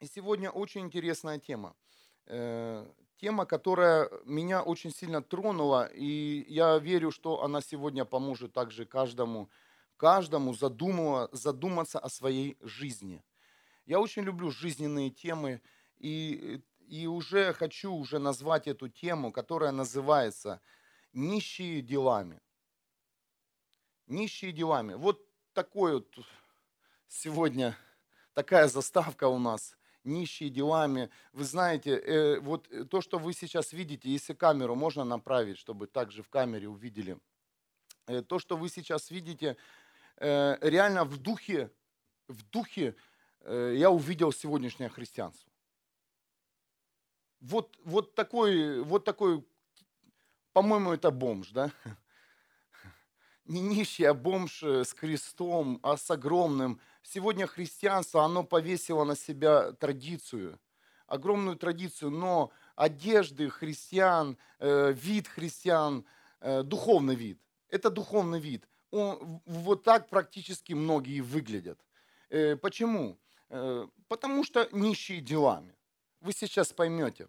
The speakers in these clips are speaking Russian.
И сегодня очень интересная тема. Э, Тема, которая меня очень сильно тронула, и я верю, что она сегодня поможет также каждому, каждому задуматься о своей жизни. Я очень люблю жизненные темы, и, и уже хочу уже назвать эту тему, которая называется «Нищие делами». Нищие делами. Вот такой вот сегодня такая заставка у нас нищие делами. Вы знаете, э, вот то, что вы сейчас видите, если камеру можно направить, чтобы также в камере увидели, э, то, что вы сейчас видите, э, реально в духе, в духе э, я увидел сегодняшнее христианство. Вот, вот такой, вот такой, по-моему, это бомж, да? Не нищий, а бомж э, с крестом, а с огромным сегодня христианство, оно повесило на себя традицию, огромную традицию, но одежды христиан, э, вид христиан, э, духовный вид, это духовный вид. Он, вот так практически многие выглядят. Э, почему? Потому что нищие делами. Вы сейчас поймете,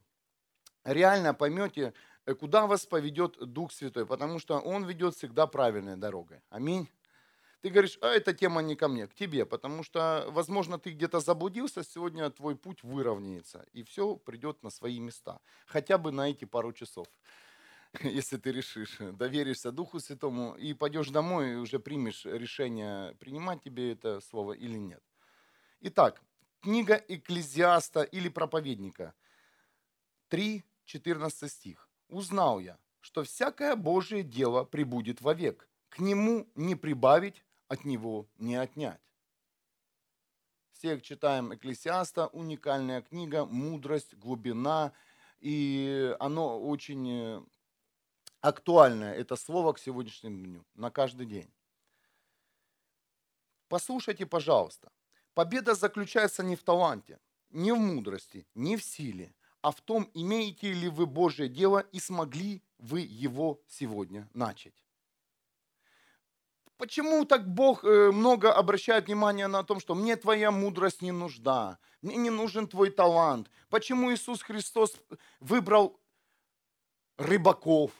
реально поймете, куда вас поведет Дух Святой, потому что Он ведет всегда правильной дорогой. Аминь ты говоришь, а эта тема не ко мне, к тебе, потому что, возможно, ты где-то заблудился, сегодня твой путь выровняется, и все придет на свои места, хотя бы на эти пару часов, если ты решишь, доверишься Духу Святому и пойдешь домой и уже примешь решение, принимать тебе это слово или нет. Итак, книга Экклезиаста или проповедника, 3, 14 стих. «Узнал я, что всякое Божие дело прибудет вовек, к нему не прибавить, от него не отнять. Всех читаем Экклесиаста, уникальная книга, мудрость, глубина, и оно очень э, актуальное, это слово к сегодняшнему дню, на каждый день. Послушайте, пожалуйста, победа заключается не в таланте, не в мудрости, не в силе, а в том, имеете ли вы Божье дело и смогли вы его сегодня начать. Почему так Бог э, много обращает внимание на том, что мне твоя мудрость не нужна, мне не нужен твой талант? Почему Иисус Христос выбрал рыбаков?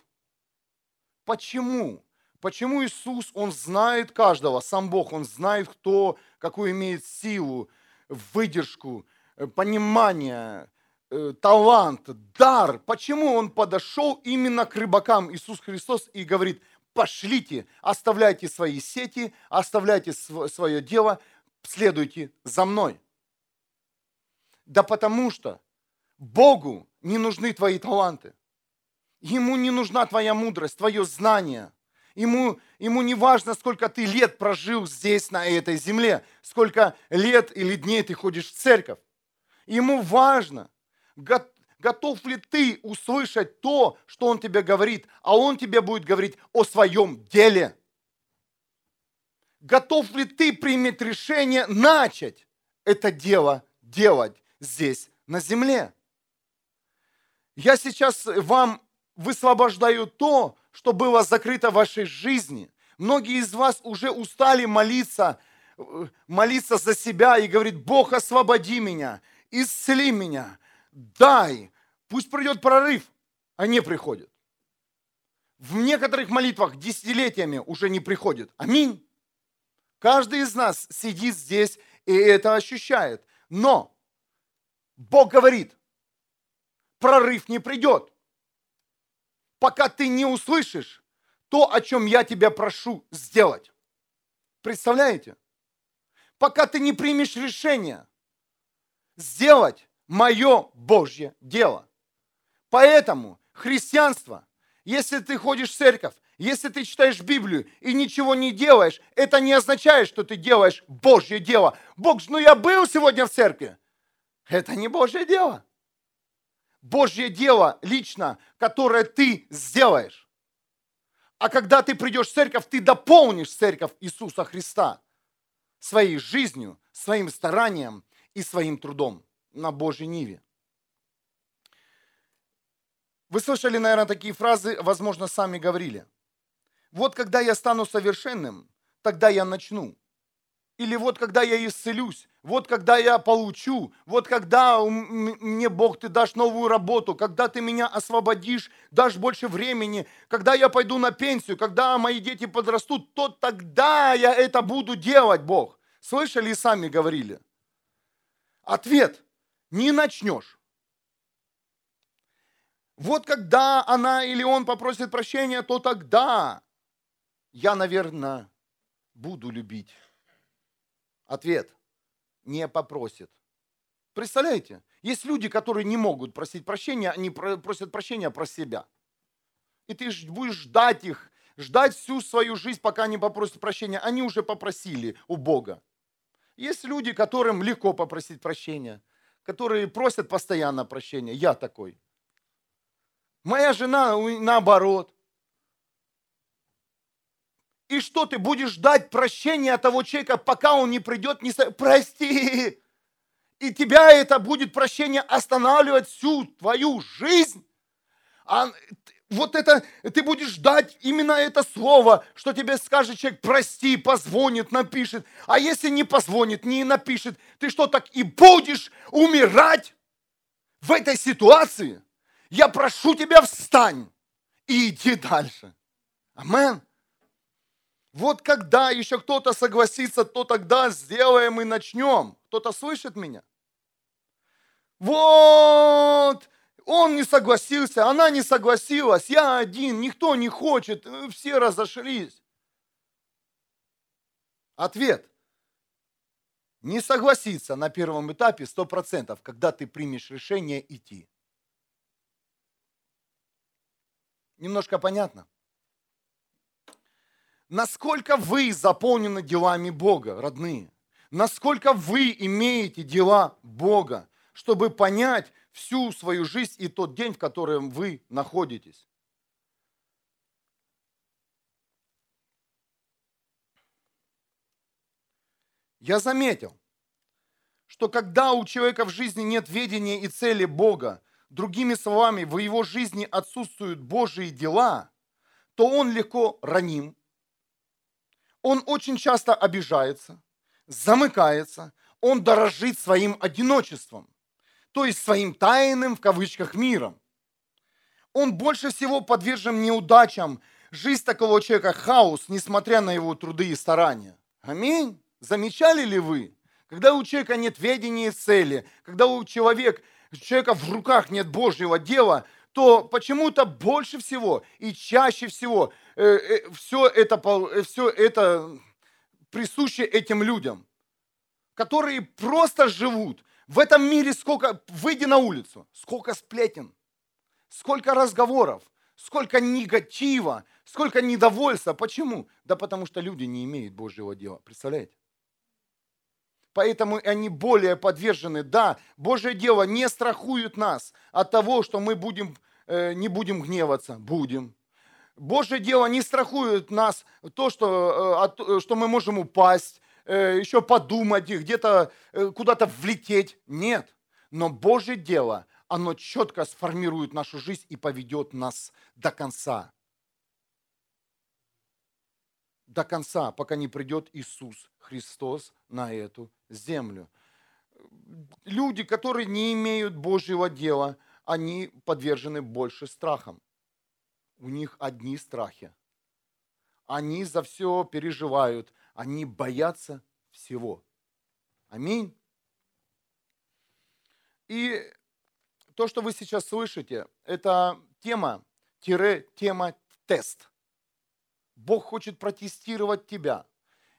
Почему? Почему Иисус, Он знает каждого, сам Бог, Он знает, кто, какую имеет силу, выдержку, э, понимание, э, талант, дар. Почему Он подошел именно к рыбакам, Иисус Христос, и говорит, пошлите, оставляйте свои сети, оставляйте свое дело, следуйте за мной. Да потому что Богу не нужны твои таланты. Ему не нужна твоя мудрость, твое знание. Ему, ему не важно, сколько ты лет прожил здесь, на этой земле, сколько лет или дней ты ходишь в церковь. Ему важно, Готов ли ты услышать то, что Он тебе говорит, а Он тебе будет говорить о своем деле? Готов ли ты принять решение начать это дело делать здесь, на земле? Я сейчас вам высвобождаю то, что было закрыто в вашей жизни. Многие из вас уже устали молиться, э, молиться за себя и говорит, Бог, освободи меня, исцели меня, дай, пусть придет прорыв, а не приходит. В некоторых молитвах десятилетиями уже не приходит. Аминь. Каждый из нас сидит здесь и это ощущает. Но Бог говорит, прорыв не придет, пока ты не услышишь то, о чем я тебя прошу сделать. Представляете? Пока ты не примешь решение сделать мое Божье дело. Поэтому христианство, если ты ходишь в церковь, если ты читаешь Библию и ничего не делаешь, это не означает, что ты делаешь Божье дело. Бог, ну я был сегодня в церкви. Это не Божье дело. Божье дело лично, которое ты сделаешь. А когда ты придешь в церковь, ты дополнишь церковь Иисуса Христа своей жизнью, своим старанием и своим трудом на Божьей Ниве. Вы слышали, наверное, такие фразы, возможно, сами говорили. Вот когда я стану совершенным, тогда я начну. Или вот когда я исцелюсь, вот когда я получу, вот когда мне Бог, ты дашь новую работу, когда ты меня освободишь, дашь больше времени, когда я пойду на пенсию, когда мои дети подрастут, то тогда я это буду делать, Бог. Слышали и сами говорили. Ответ. Не начнешь. Вот когда она или он попросит прощения, то тогда я, наверное, буду любить. Ответ. Не попросит. Представляете? Есть люди, которые не могут просить прощения, они просят прощения про себя. И ты будешь ждать их, ждать всю свою жизнь, пока они попросят прощения. Они уже попросили у Бога. Есть люди, которым легко попросить прощения, которые просят постоянно прощения. Я такой. Моя жена наоборот. И что ты будешь ждать прощения от того человека, пока он не придет, не прости. И тебя это будет прощение останавливать всю твою жизнь. А вот это, ты будешь ждать именно это слово, что тебе скажет человек, прости, позвонит, напишет. А если не позвонит, не напишет, ты что, так и будешь умирать в этой ситуации? Я прошу тебя, встань и иди дальше. Амен. Вот когда еще кто-то согласится, то тогда сделаем и начнем. Кто-то слышит меня? Вот, он не согласился, она не согласилась, я один, никто не хочет, все разошлись. Ответ. Не согласиться на первом этапе 100%, когда ты примешь решение идти. Немножко понятно? Насколько вы заполнены делами Бога, родные? Насколько вы имеете дела Бога, чтобы понять всю свою жизнь и тот день, в котором вы находитесь? Я заметил, что когда у человека в жизни нет ведения и цели Бога, другими словами, в его жизни отсутствуют Божьи дела, то он легко раним, он очень часто обижается, замыкается, он дорожит своим одиночеством, то есть своим тайным, в кавычках, миром. Он больше всего подвержен неудачам. Жизнь такого человека – хаос, несмотря на его труды и старания. Аминь. Замечали ли вы? Когда у человека нет ведения и цели, когда у человека, человека в руках нет Божьего дела, то почему-то больше всего и чаще всего Э, э, все это, э, все это присуще этим людям, которые просто живут. В этом мире сколько, выйди на улицу, сколько сплетен, сколько разговоров, сколько негатива, сколько недовольства. Почему? Да потому что люди не имеют Божьего дела. Представляете? Поэтому они более подвержены. Да, Божье дело не страхует нас от того, что мы будем, э, не будем гневаться. Будем. Божье дело не страхует нас то, что, э, что мы можем упасть, э, еще подумать, где-то э, куда-то влететь. Нет. Но Божье дело, оно четко сформирует нашу жизнь и поведет нас до конца. До конца, пока не придет Иисус Христос на эту землю. Люди, которые не имеют Божьего дела, они подвержены больше страхам у них одни страхи. Они за все переживают, они боятся всего. Аминь. И то, что вы сейчас слышите, это тема, тире, тема тест. Бог хочет протестировать тебя.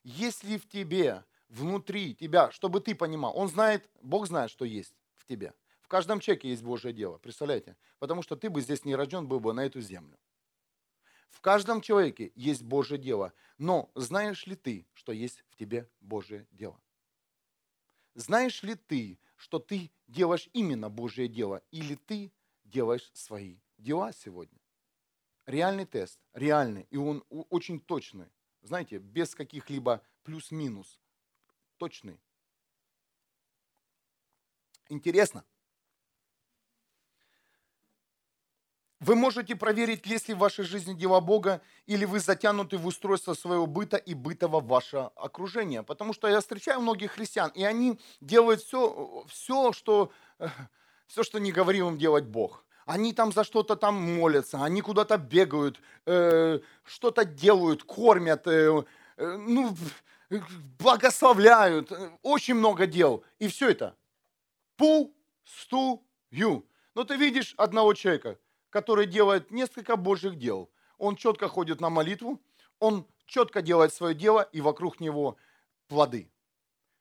Если в тебе, внутри тебя, чтобы ты понимал, Он знает, Бог знает, что есть в тебе. В каждом человеке есть Божье дело, представляете? Потому что ты бы здесь не рожден был бы на эту землю. В каждом человеке есть Божье дело. Но знаешь ли ты, что есть в тебе Божье дело? Знаешь ли ты, что ты делаешь именно Божье дело, или ты делаешь свои дела сегодня? Реальный тест, реальный, и он очень точный. Знаете, без каких-либо плюс-минус. Точный. Интересно. Вы можете проверить, есть ли в вашей жизни дела Бога, или вы затянуты в устройство своего быта и бытого ваше окружение. Потому что я встречаю многих христиан, и они делают все, все, что, все, что не говорил им делать Бог. Они там за что-то там молятся, они куда-то бегают, э, что-то делают, кормят, э, э, ну, благословляют, очень много дел. И все это пустую. Но ты видишь одного человека, который делает несколько божьих дел. Он четко ходит на молитву, он четко делает свое дело, и вокруг него плоды.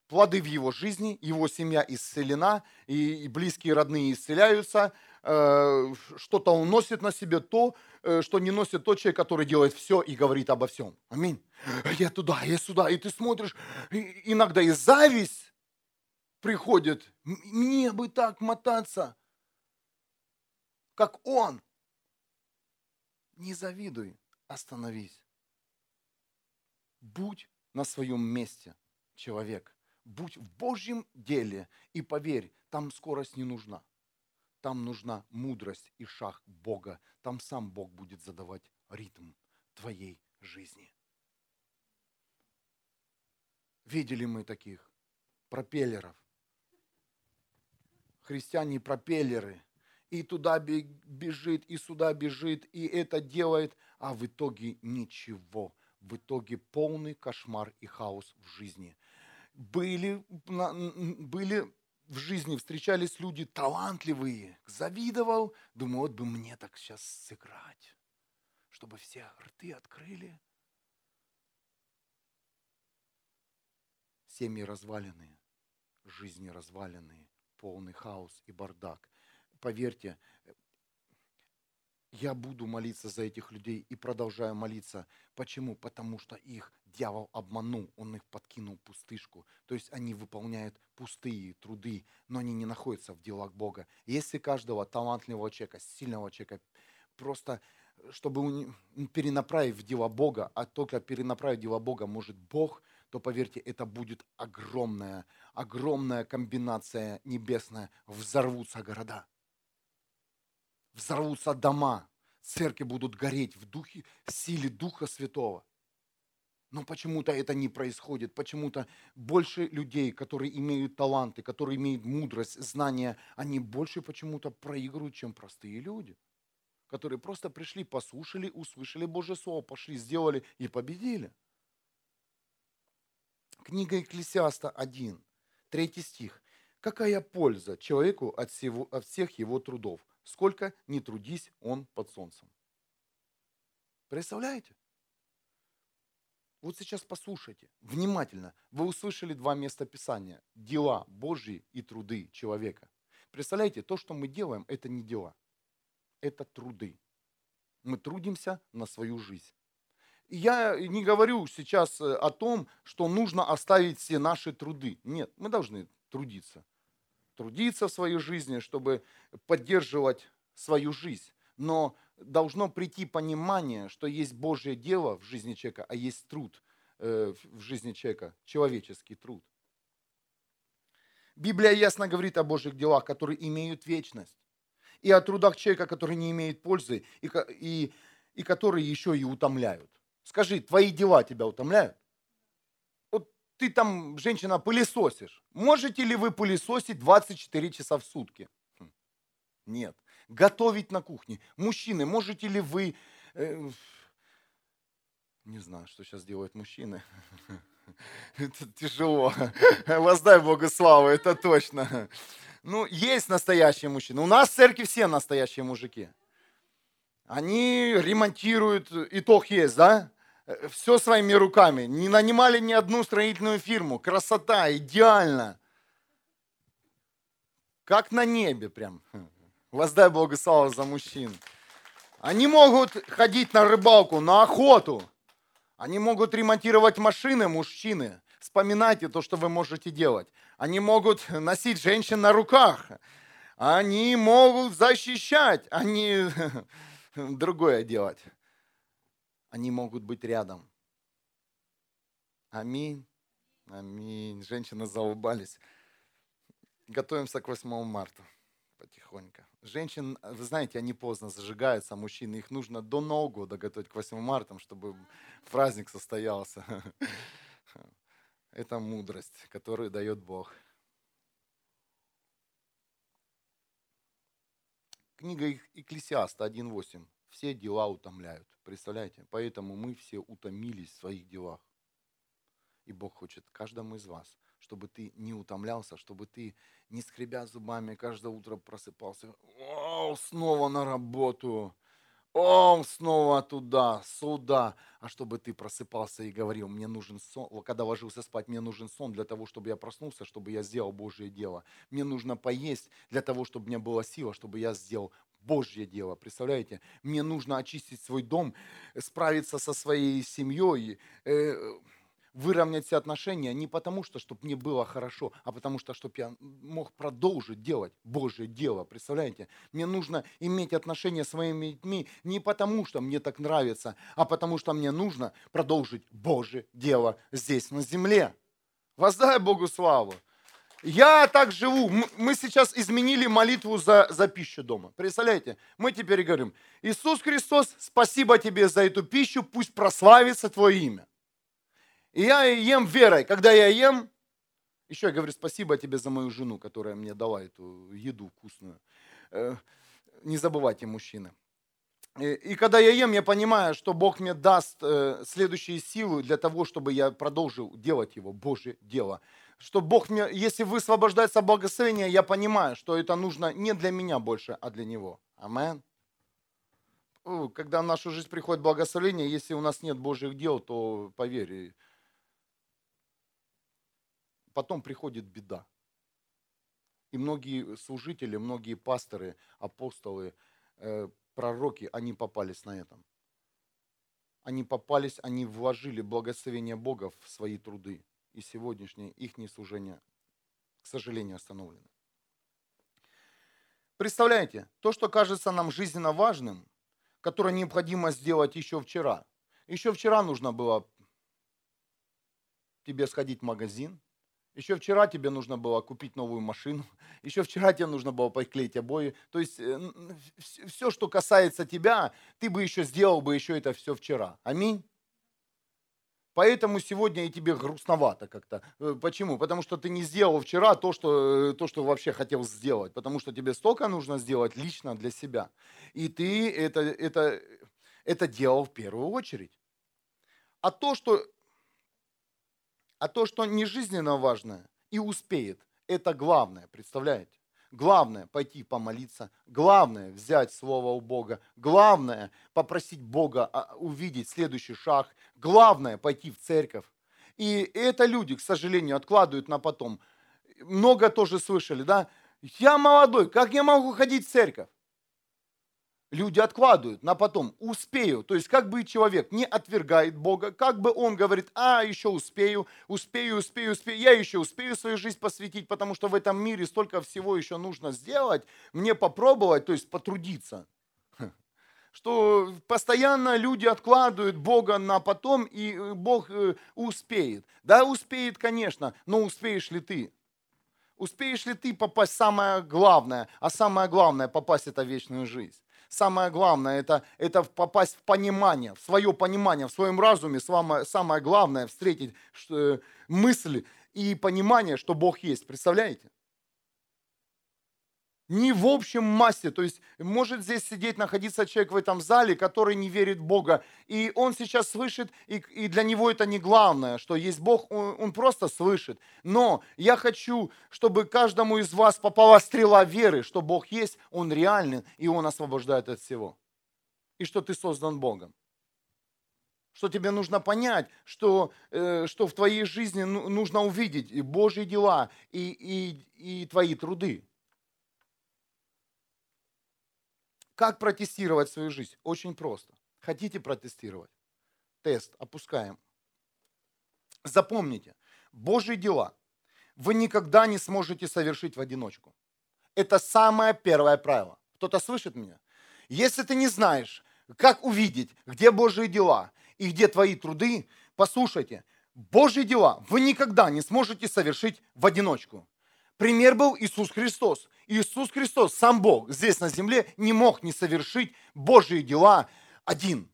Плоды в его жизни, его семья исцелена, и близкие родные исцеляются, э, что-то он носит на себе то, э, что не носит тот человек, который делает все и говорит обо всем. Аминь. Я туда, я сюда, и ты смотришь, иногда и зависть приходит. Мне бы так мотаться как он. Не завидуй, остановись. Будь на своем месте, человек. Будь в Божьем деле и поверь, там скорость не нужна. Там нужна мудрость и шаг Бога. Там сам Бог будет задавать ритм твоей жизни. Видели мы таких пропеллеров. Христиане-пропеллеры – и туда бежит, и сюда бежит, и это делает, а в итоге ничего. В итоге полный кошмар и хаос в жизни. Были, были в жизни, встречались люди талантливые, завидовал, думаю, вот бы мне так сейчас сыграть, чтобы все рты открыли. Семьи разваленные, жизни разваленные, полный хаос и бардак поверьте, я буду молиться за этих людей и продолжаю молиться. Почему? Потому что их дьявол обманул, он их подкинул пустышку. То есть они выполняют пустые труды, но они не находятся в делах Бога. Если каждого талантливого человека, сильного человека, просто чтобы перенаправить в дела Бога, а только перенаправить в дела Бога может Бог, то поверьте, это будет огромная, огромная комбинация небесная. Взорвутся города взорвутся дома, церкви будут гореть в духе, в силе Духа Святого. Но почему-то это не происходит. Почему-то больше людей, которые имеют таланты, которые имеют мудрость, знания, они больше почему-то проигрывают, чем простые люди, которые просто пришли, послушали, услышали Божье Слово, пошли, сделали и победили. Книга Екклесиаста 1, 3 стих. Какая польза человеку от, всего, от всех его трудов? сколько не трудись он под солнцем. Представляете? Вот сейчас послушайте, внимательно. Вы услышали два места Писания. Дела Божьи и труды человека. Представляете, то, что мы делаем, это не дела. Это труды. Мы трудимся на свою жизнь. Я не говорю сейчас э, о том, что нужно оставить все наши труды. Нет, мы должны трудиться трудиться в своей жизни, чтобы поддерживать свою жизнь. Но должно прийти понимание, что есть Божье дело в жизни человека, а есть труд э, в жизни человека, человеческий труд. Библия ясно говорит о Божьих делах, которые имеют вечность, и о трудах человека, которые не имеют пользы, и, и, и которые еще и утомляют. Скажи, твои дела тебя утомляют? ты там, женщина, пылесосишь. Можете ли вы пылесосить 24 часа в сутки? Хм. Нет. Готовить на кухне. Мужчины, можете ли вы... Э, не знаю, что сейчас делают мужчины. Это тяжело. Воздай Богу славу, это точно. Ну, есть настоящие мужчины. У нас в церкви все настоящие мужики. Они ремонтируют, итог есть, да? Все своими руками. Не нанимали ни одну строительную фирму. Красота, идеально. Как на небе прям. Воздай Богу за мужчин. Они могут ходить на рыбалку, на охоту. Они могут ремонтировать машины, мужчины. Вспоминайте то, что вы можете делать. Они могут носить женщин на руках. Они могут защищать. Они другое делать они могут быть рядом. Аминь. Аминь. Женщины заулыбались. Готовимся к 8 марта потихоньку. Женщин, вы знаете, они поздно зажигаются, а мужчины, их нужно до Нового года готовить к 8 марта, чтобы праздник состоялся. Это мудрость, которую дает Бог. Книга Экклесиаста 1.8. Все дела утомляют. Представляете? Поэтому мы все утомились в своих делах. И Бог хочет каждому из вас, чтобы ты не утомлялся, чтобы ты не скребя зубами каждое утро просыпался. О, снова на работу. О, снова туда, сюда. А чтобы ты просыпался и говорил, мне нужен сон. Когда ложился спать, мне нужен сон для того, чтобы я проснулся, чтобы я сделал Божье дело. Мне нужно поесть для того, чтобы мне была сила, чтобы я сделал Божье дело, представляете? Мне нужно очистить свой дом, справиться со своей семьей, э, выровнять все отношения не потому, что чтобы мне было хорошо, а потому что, чтобы я мог продолжить делать Божье дело. Представляете? Мне нужно иметь отношения с своими детьми не потому, что мне так нравится, а потому что мне нужно продолжить Божье дело здесь, на земле. Воздай Богу славу. Я так живу. Мы сейчас изменили молитву за, за пищу дома. Представляете? Мы теперь говорим, Иисус Христос, спасибо тебе за эту пищу, пусть прославится Твое имя. И я ем верой. Когда я ем, еще я говорю, спасибо тебе за мою жену, которая мне дала эту еду вкусную. Э, не забывайте, мужчины. И когда я ем, я понимаю, что Бог мне даст э, следующие силы для того, чтобы я продолжил делать Его, Божье дело. Что Бог мне, если высвобождается благословение, я понимаю, что это нужно не для меня больше, а для Него. Амен. Когда в нашу жизнь приходит благословение, если у нас нет Божьих дел, то поверь, потом приходит беда. И многие служители, многие пасторы, апостолы, э, пророки, они попались на этом. Они попались, они вложили благословение Бога в свои труды. И сегодняшнее их служение, к сожалению, остановлено. Представляете, то, что кажется нам жизненно важным, которое необходимо сделать еще вчера. Еще вчера нужно было тебе сходить в магазин, еще вчера тебе нужно было купить новую машину. Еще вчера тебе нужно было поклеить обои. То есть э, все, что касается тебя, ты бы еще сделал бы еще это все вчера. Аминь. Поэтому сегодня и тебе грустновато как-то. Э, почему? Потому что ты не сделал вчера то что, э, то, что вообще хотел сделать. Потому что тебе столько нужно сделать лично для себя. И ты это, это, это делал в первую очередь. А то, что а то, что не жизненно важное и успеет, это главное, представляете? Главное пойти помолиться, главное взять Слово у Бога, главное попросить Бога а, увидеть следующий шаг, главное пойти в церковь. И это люди, к сожалению, откладывают на потом. Много тоже слышали, да? Я молодой, как я могу ходить в церковь? Люди откладывают на потом, успею. То есть как бы человек не отвергает Бога, как бы он говорит, а, еще успею, успею, успею, успею, я еще успею свою жизнь посвятить, потому что в этом мире столько всего еще нужно сделать, мне попробовать, то есть потрудиться. Что постоянно люди откладывают Бога на потом, и э, Бог э, успеет. Да, успеет, конечно, но успеешь ли ты? Успеешь ли ты попасть самое главное, а самое главное попасть это вечную жизнь? Самое главное, это, это попасть в понимание, в свое понимание, в своем разуме. Самое, самое главное встретить что, мысль и понимание, что Бог есть. Представляете? Не в общем массе. То есть может здесь сидеть, находиться человек в этом зале, который не верит в Бога. И он сейчас слышит, и, и для него это не главное, что есть Бог, он, он просто слышит. Но я хочу, чтобы каждому из вас попала стрела веры, что Бог есть, Он реальный, и Он освобождает от всего. И что ты создан Богом что тебе нужно понять, что, э, что в твоей жизни ну, нужно увидеть Божьи дела и, и, и твои труды. Как протестировать свою жизнь? Очень просто. Хотите протестировать? Тест опускаем. Запомните, Божьи дела вы никогда не сможете совершить в одиночку. Это самое первое правило. Кто-то слышит меня? Если ты не знаешь, как увидеть, где Божьи дела и где твои труды, послушайте, Божьи дела вы никогда не сможете совершить в одиночку. Пример был Иисус Христос. Иисус Христос, сам Бог, здесь на земле не мог не совершить Божьи дела один.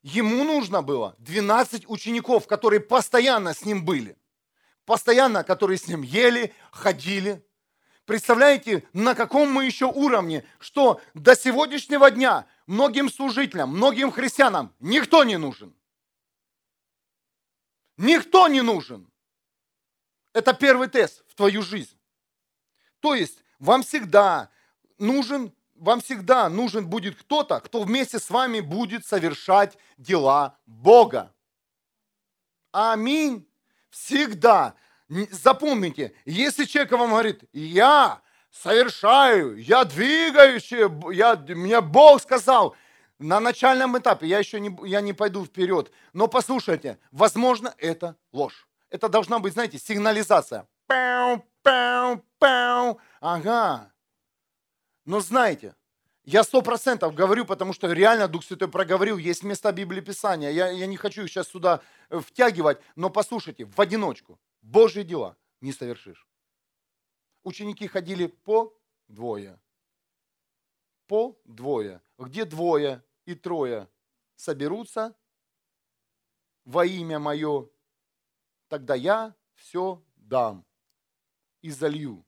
Ему нужно было 12 учеников, которые постоянно с ним были. Постоянно, которые с ним ели, ходили. Представляете, на каком мы еще уровне, что до сегодняшнего дня многим служителям, многим христианам никто не нужен. Никто не нужен. Это первый тест в твою жизнь. То есть вам всегда нужен, вам всегда нужен будет кто-то, кто вместе с вами будет совершать дела Бога. Аминь. Всегда. Запомните, если человек вам говорит, я совершаю, я двигаюсь, я, мне Бог сказал, на начальном этапе, я еще не, я не пойду вперед, но послушайте, возможно, это ложь. Это должна быть, знаете, сигнализация. Пау, пау, пау. Ага. Но знаете, я сто процентов говорю, потому что реально Дух Святой проговорил, есть места Библии Писания. Я, я не хочу их сейчас сюда э, втягивать, но послушайте, в одиночку Божьи дела не совершишь. Ученики ходили по двое. По двое. Где двое и трое соберутся во имя мое, тогда я все дам и залью.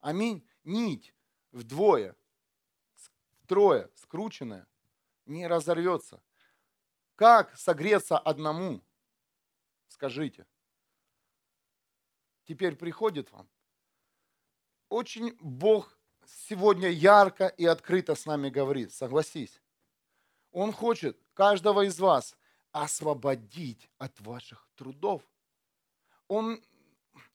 Аминь. Нить вдвое, втрое, скрученная, не разорвется. Как согреться одному? Скажите. Теперь приходит вам. Очень Бог сегодня ярко и открыто с нами говорит, согласись. Он хочет каждого из вас освободить от ваших трудов. Он,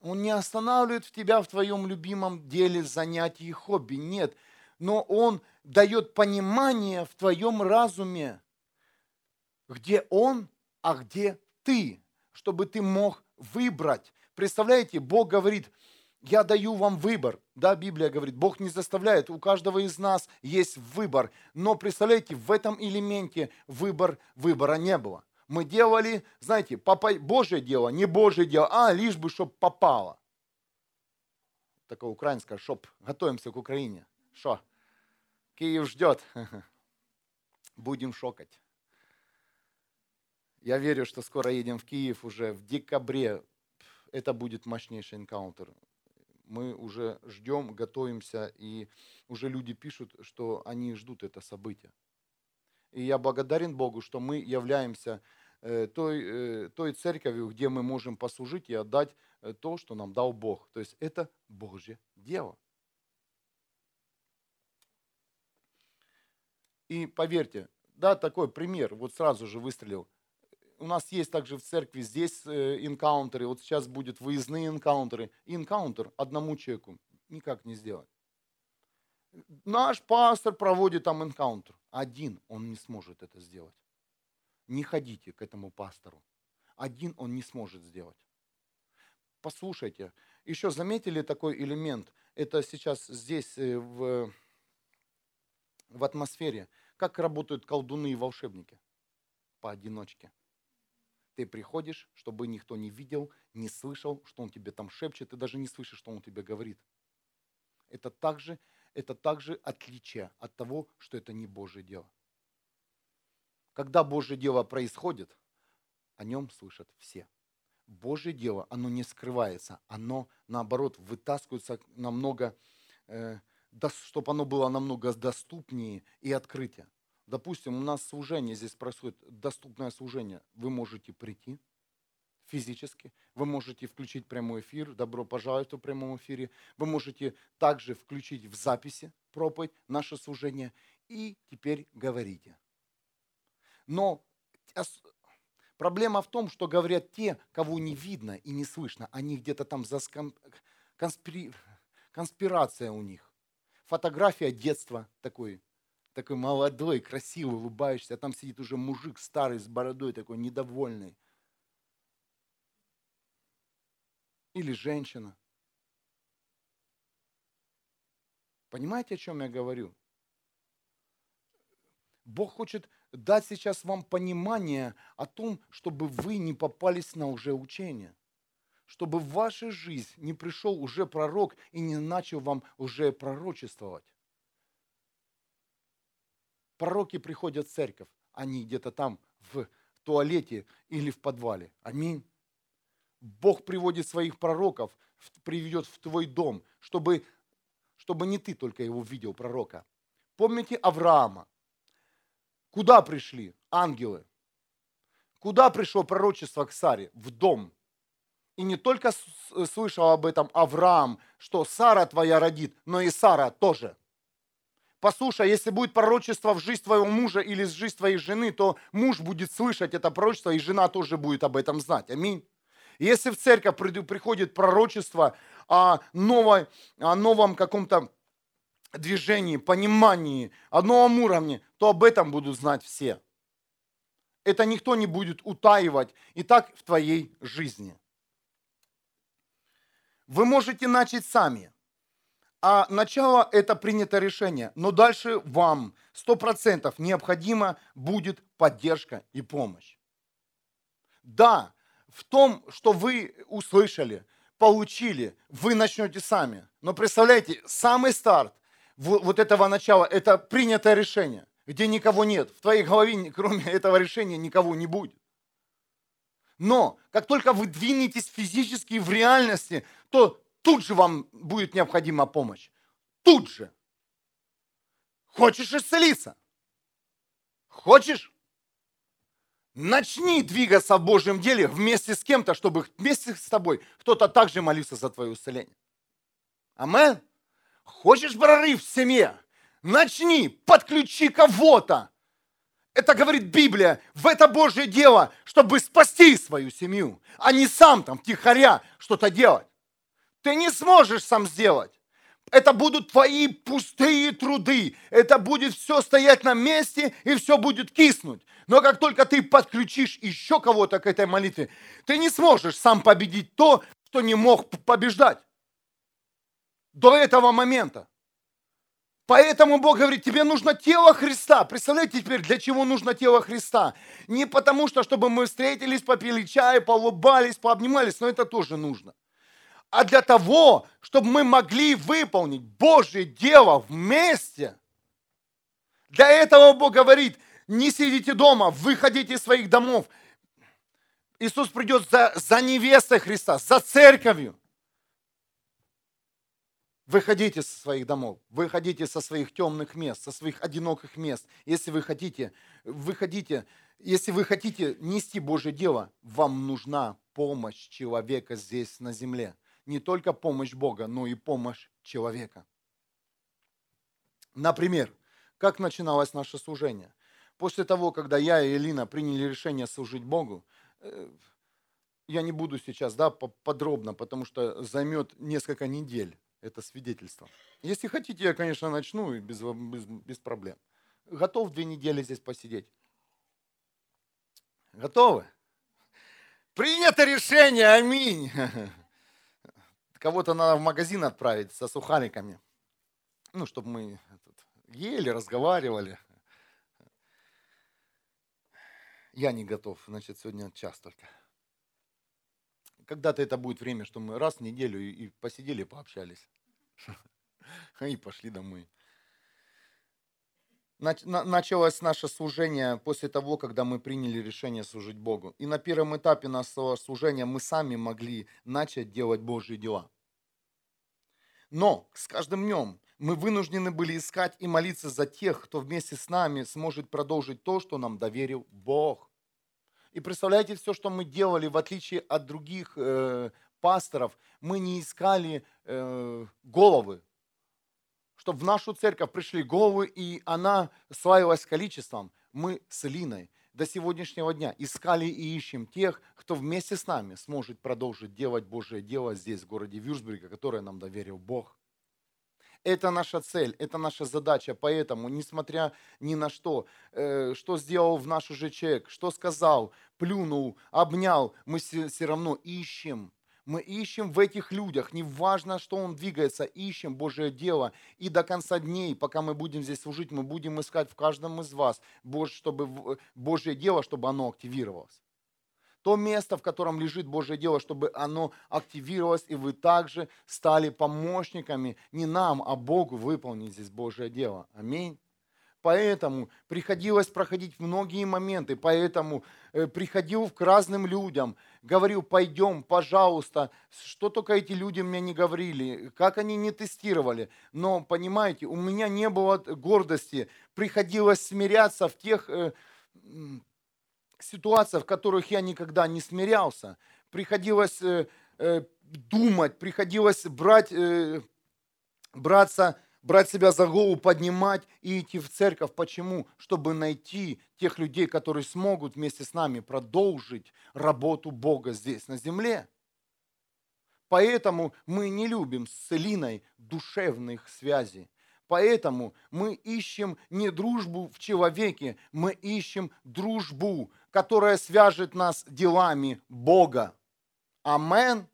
он не останавливает тебя в твоем любимом деле, занятии, хобби. Нет. Но Он дает понимание в твоем разуме, где Он, а где ты, чтобы ты мог выбрать. Представляете, Бог говорит, я даю вам выбор. Да, Библия говорит, Бог не заставляет, у каждого из нас есть выбор. Но представляете, в этом элементе выбор, выбора не было. Мы делали, знаете, попа... Божье дело, не Божье дело, а лишь бы, чтобы попало. Такое украинское, чтоб готовимся к Украине. Что? Киев ждет. Будем шокать. Я верю, что скоро едем в Киев уже в декабре. Это будет мощнейший энкаунтер. Мы уже ждем, готовимся, и уже люди пишут, что они ждут это событие. И я благодарен Богу, что мы являемся э, той, э, той церковью, где мы можем послужить и отдать э, то, что нам дал Бог. То есть это Божье дело. И поверьте, да, такой пример, вот сразу же выстрелил. У нас есть также в церкви здесь инкаунтеры, вот сейчас будут выездные инкаунтеры. Инкаунтер одному человеку никак не сделать. Наш пастор проводит там инкаунтер. Один он не сможет это сделать. Не ходите к этому пастору. Один он не сможет сделать. Послушайте, еще заметили такой элемент? Это сейчас здесь э, в, в атмосфере. Как работают колдуны и волшебники? Поодиночке. Ты приходишь, чтобы никто не видел, не слышал, что он тебе там шепчет, ты даже не слышишь, что он тебе говорит. Это также это также отличие от того, что это не Божье дело. Когда Божье дело происходит, о нем слышат все. Божье дело, оно не скрывается, оно, наоборот, вытаскивается намного, э, чтобы оно было намного доступнее и открытие. Допустим, у нас служение здесь происходит, доступное служение. Вы можете прийти, физически. Вы можете включить прямой эфир. Добро пожаловать в прямом эфире. Вы можете также включить в записи проповедь, наше служение. И теперь говорите. Но проблема в том, что говорят те, кого не видно и не слышно. Они где-то там за конспири... конспирация у них. Фотография детства такой, такой молодой, красивый, улыбаешься, а там сидит уже мужик старый с бородой такой, недовольный. Или женщина. Понимаете, о чем я говорю? Бог хочет дать сейчас вам понимание о том, чтобы вы не попались на лжеучение. чтобы в вашу жизнь не пришел уже пророк и не начал вам уже пророчествовать. Пророки приходят в церковь, они где-то там в туалете или в подвале. Аминь. Бог приводит своих пророков, приведет в твой дом, чтобы, чтобы не ты только его видел, пророка. Помните Авраама? Куда пришли ангелы? Куда пришло пророчество к Саре? В дом. И не только слышал об этом Авраам, что Сара твоя родит, но и Сара тоже. Послушай, если будет пророчество в жизнь твоего мужа или в жизнь твоей жены, то муж будет слышать это пророчество, и жена тоже будет об этом знать. Аминь. Если в церковь приходит пророчество о, новой, о новом каком-то движении, понимании, о новом уровне, то об этом будут знать все. Это никто не будет утаивать. И так в твоей жизни. Вы можете начать сами. А начало – это принято решение. Но дальше вам сто процентов необходима будет поддержка и помощь. Да, в том, что вы услышали, получили, вы начнете сами. Но представляете, самый старт вот этого начала – это принятое решение, где никого нет. В твоей голове, кроме этого решения, никого не будет. Но как только вы двинетесь физически в реальности, то тут же вам будет необходима помощь. Тут же. Хочешь исцелиться? Хочешь? Начни двигаться в Божьем деле вместе с кем-то, чтобы вместе с тобой кто-то также молился за твое исцеление. Амен. Хочешь прорыв в семье? Начни, подключи кого-то. Это говорит Библия, в это Божье дело, чтобы спасти свою семью, а не сам там тихоря что-то делать. Ты не сможешь сам сделать. Это будут твои пустые труды. Это будет все стоять на месте и все будет киснуть. Но как только ты подключишь еще кого-то к этой молитве, ты не сможешь сам победить то, что не мог побеждать до этого момента. Поэтому Бог говорит, тебе нужно тело Христа. Представляете теперь, для чего нужно тело Христа? Не потому что, чтобы мы встретились, попили чай, поулыбались, пообнимались, но это тоже нужно. А для того, чтобы мы могли выполнить Божье дело вместе. Для этого Бог говорит, не сидите дома, выходите из своих домов. Иисус придет за, за невестой Христа, за церковью. Выходите со своих домов, выходите со своих темных мест, со своих одиноких мест. Если вы хотите, выходите, если вы хотите нести Божье дело, вам нужна помощь человека здесь на земле. Не только помощь Бога, но и помощь человека. Например, как начиналось наше служение? После того, когда я и Элина приняли решение служить Богу, э, я не буду сейчас да, подробно, потому что займет несколько недель это свидетельство. Если хотите, я, конечно, начну без, без, без проблем. Готов две недели здесь посидеть? Готовы? Принято решение, аминь. Кого-то надо в магазин отправить со сухариками. Ну, чтобы мы ели, разговаривали. Я не готов, значит, сегодня час только. Когда-то это будет время, что мы раз в неделю и посидели, пообщались. И пошли домой. Началось наше служение после того, когда мы приняли решение служить Богу. И на первом этапе нашего служения мы сами могли начать делать Божьи дела. Но с каждым днем мы вынуждены были искать и молиться за тех, кто вместе с нами сможет продолжить то, что нам доверил Бог. И представляете, все, что мы делали, в отличие от других э, пасторов, мы не искали э, головы, чтобы в нашу церковь пришли головы, и она славилась количеством. Мы с Линой до сегодняшнего дня искали и ищем тех, кто вместе с нами сможет продолжить делать Божье дело здесь, в городе Вюрсберге, которое нам доверил Бог. Это наша цель, это наша задача. Поэтому, несмотря ни на что, э, что сделал в наш уже человек, что сказал, плюнул, обнял, мы все равно ищем. Мы ищем в этих людях, неважно, что он двигается, ищем Божье дело. И до конца дней, пока мы будем здесь служить, мы будем искать в каждом из вас, чтобы, Божье дело, чтобы оно активировалось. То место, в котором лежит Божье дело, чтобы оно активировалось, и вы также стали помощниками не нам, а Богу выполнить здесь Божье дело. Аминь. Поэтому приходилось проходить многие моменты, поэтому э, приходил к разным людям, говорил, пойдем, пожалуйста, что только эти люди мне не говорили, как они не тестировали. Но, понимаете, у меня не было гордости, приходилось смиряться в тех ситуациях, в которых я никогда не смирялся. Приходилось э, э, думать, приходилось брать, э, браться, брать себя за голову, поднимать и идти в церковь. Почему? Чтобы найти тех людей, которые смогут вместе с нами продолжить работу Бога здесь, на земле. Поэтому мы не любим с Элиной душевных связей. Поэтому мы ищем не дружбу в человеке, мы ищем дружбу, которая свяжет нас делами Бога. Амен.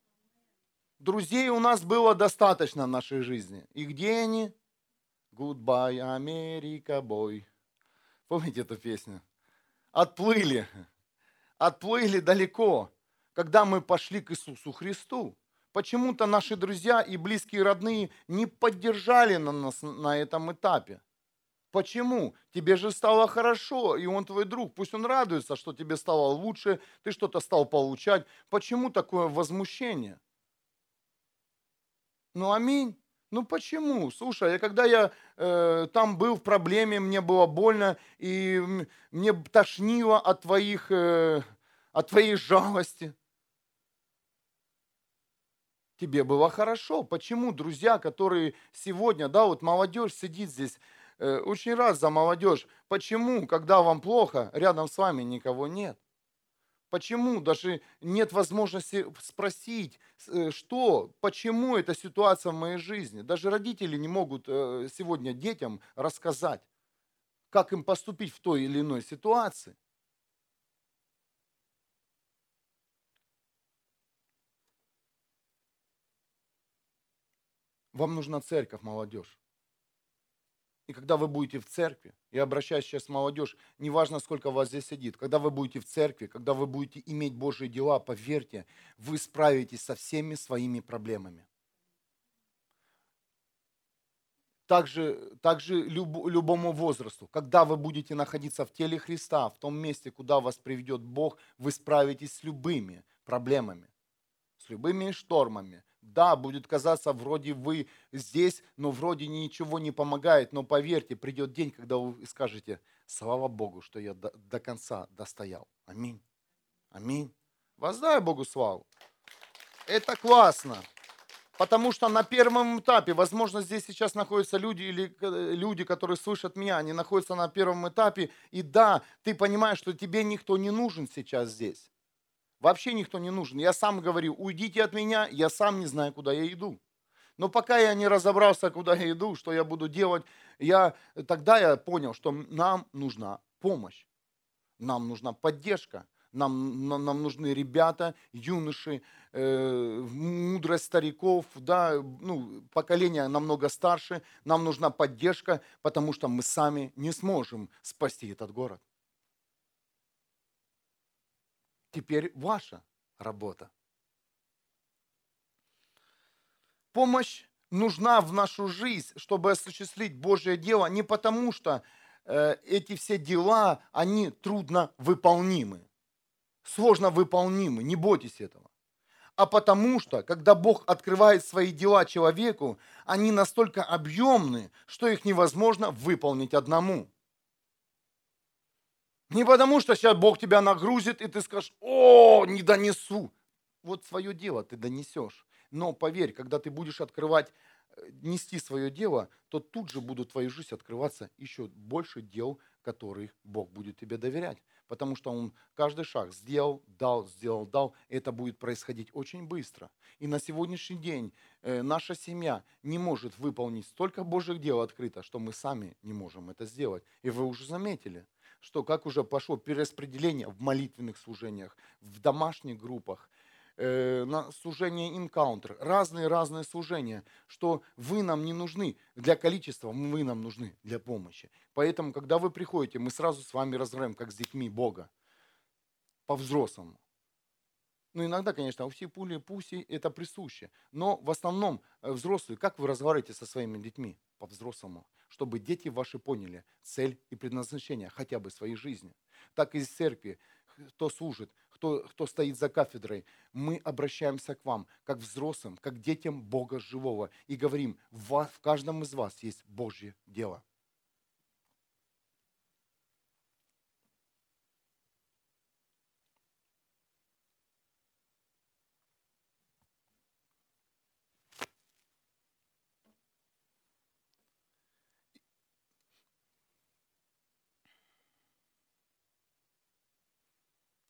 Друзей у нас было достаточно в нашей жизни. И где они? Goodbye, Америка, бой. Помните эту песню? Отплыли. Отплыли далеко, когда мы пошли к Иисусу Христу. Почему-то наши друзья и близкие родные не поддержали на нас на этом этапе. Почему? Тебе же стало хорошо, и он твой друг. Пусть он радуется, что тебе стало лучше, ты что-то стал получать. Почему такое возмущение? Ну, аминь. Ну почему? Слушай, когда я э, там был в проблеме, мне было больно, и мне тошнило от, твоих, э, от твоей жалости тебе было хорошо. Почему друзья, которые сегодня, да, вот молодежь сидит здесь, очень раз за молодежь, почему, когда вам плохо, рядом с вами никого нет? Почему даже нет возможности спросить, э, что, почему эта ситуация в моей жизни? Даже родители не могут э, сегодня детям рассказать, как им поступить в той или иной ситуации. Вам нужна церковь, молодежь. И когда вы будете в церкви, я обращаюсь сейчас в молодежь, неважно, сколько вас здесь сидит, когда вы будете в церкви, когда вы будете иметь Божьи дела, поверьте, вы справитесь со всеми своими проблемами. Также, также люб, любому возрасту, когда вы будете находиться в теле Христа, в том месте, куда вас приведет Бог, вы справитесь с любыми проблемами, с любыми штормами, да, будет казаться, вроде вы здесь, но вроде ничего не помогает. Но поверьте, придет день, когда вы скажете, слава Богу, что я до, до конца достоял. Аминь. Аминь. Воздай Богу славу. Это классно. Потому что на первом этапе, возможно, здесь сейчас находятся люди или э, люди, которые слышат меня, они находятся на первом этапе, и да, ты понимаешь, что тебе никто не нужен сейчас здесь. Вообще никто не нужен. Я сам говорю, уйдите от меня, я сам не знаю, куда я иду. Но пока я не разобрался, куда я иду, что я буду делать, я, тогда я понял, что нам нужна помощь. Нам нужна поддержка. Нам, нам, нам нужны ребята, юноши, э, мудрость стариков, да, ну, поколение намного старше. Нам нужна поддержка, потому что мы сами не сможем спасти этот город. Теперь ваша работа. Помощь нужна в нашу жизнь, чтобы осуществить Божье дело, не потому что э, эти все дела, они трудно выполнимы, сложно выполнимы, не бойтесь этого. А потому что, когда Бог открывает свои дела человеку, они настолько объемны, что их невозможно выполнить одному. Не потому, что сейчас Бог тебя нагрузит, и ты скажешь, о, не донесу. Вот свое дело ты донесешь. Но поверь, когда ты будешь открывать, э, нести свое дело, то тут же будут в твою жизнь открываться еще больше дел, которые Бог будет тебе доверять. Потому что Он каждый шаг сделал, дал, сделал, дал. Это будет происходить очень быстро. И на сегодняшний день э, наша семья не может выполнить столько Божьих дел открыто, что мы сами не можем это сделать. И вы уже заметили – что как уже пошло перераспределение в молитвенных служениях, в домашних группах, э, на служение инкаунтер, разные-разные служения, что вы нам не нужны для количества, вы нам нужны для помощи. Поэтому, когда вы приходите, мы сразу с вами разговариваем, как с детьми Бога, по-взрослому. Ну, иногда, конечно, у всех пули пуси это присуще. Но в основном э, взрослые, как вы разговариваете со своими детьми по-взрослому, чтобы дети ваши поняли цель и предназначение хотя бы своей жизни. Так и из церкви, кто служит, кто, кто стоит за кафедрой, мы обращаемся к вам, как взрослым, как детям Бога живого, и говорим, в, в каждом из вас есть Божье дело.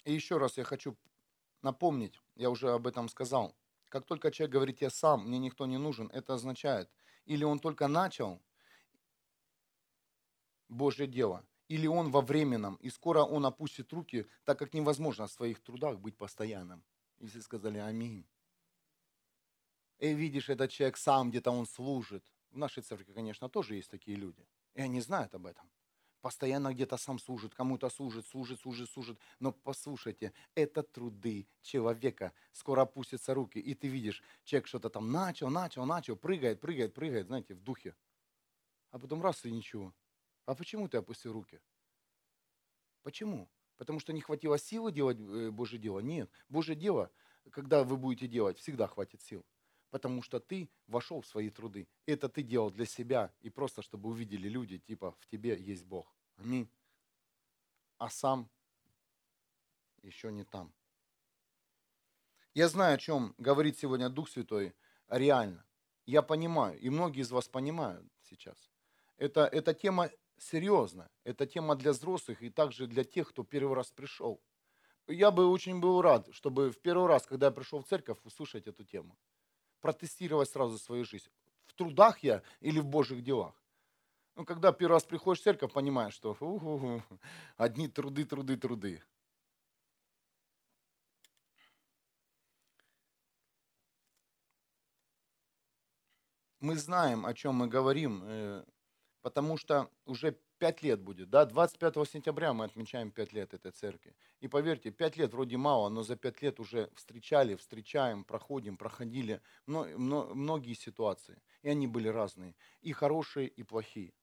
И еще раз я хочу напомнить, я уже об этом сказал, как только человек говорит, я сам, мне никто не нужен, это означает, или он только начал Божье дело, или он во временном, и скоро он опустит руки, так как невозможно в своих трудах быть постоянным. И все сказали аминь. И видишь, этот человек сам где-то он служит. В нашей церкви, конечно, тоже есть такие люди. И они знают об этом постоянно где-то сам служит, кому-то служит, служит, служит, служит. Но послушайте, это труды человека. Скоро опустятся руки, и ты видишь, человек что-то там начал, начал, начал, прыгает, прыгает, прыгает, знаете, в духе. А потом раз и ничего. А почему ты опустил руки? Почему? Потому что не хватило силы делать э, Божье дело? Нет. Божье дело, когда вы будете делать, всегда хватит сил потому что ты вошел в свои труды. Это ты делал для себя и просто, чтобы увидели люди, типа, в тебе есть Бог. Аминь. А сам еще не там. Я знаю, о чем говорит сегодня Дух Святой реально. Я понимаю, и многие из вас понимают сейчас. Это, эта тема серьезная, это тема для взрослых и также для тех, кто первый раз пришел. Я бы очень был рад, чтобы в первый раз, когда я пришел в церковь, услышать эту тему протестировать сразу свою жизнь. В трудах я или в Божьих делах. Ну, когда первый раз приходишь в церковь, понимаешь, что у-ху-ху, одни труды, труды, труды. Мы знаем, о чем мы говорим, э, потому что уже пять лет будет, да, 25 сентября мы отмечаем пять лет этой церкви. И поверьте, пять лет вроде мало, но за пять лет уже встречали, встречаем, проходим, проходили многие ситуации. И они были разные, и хорошие, и плохие.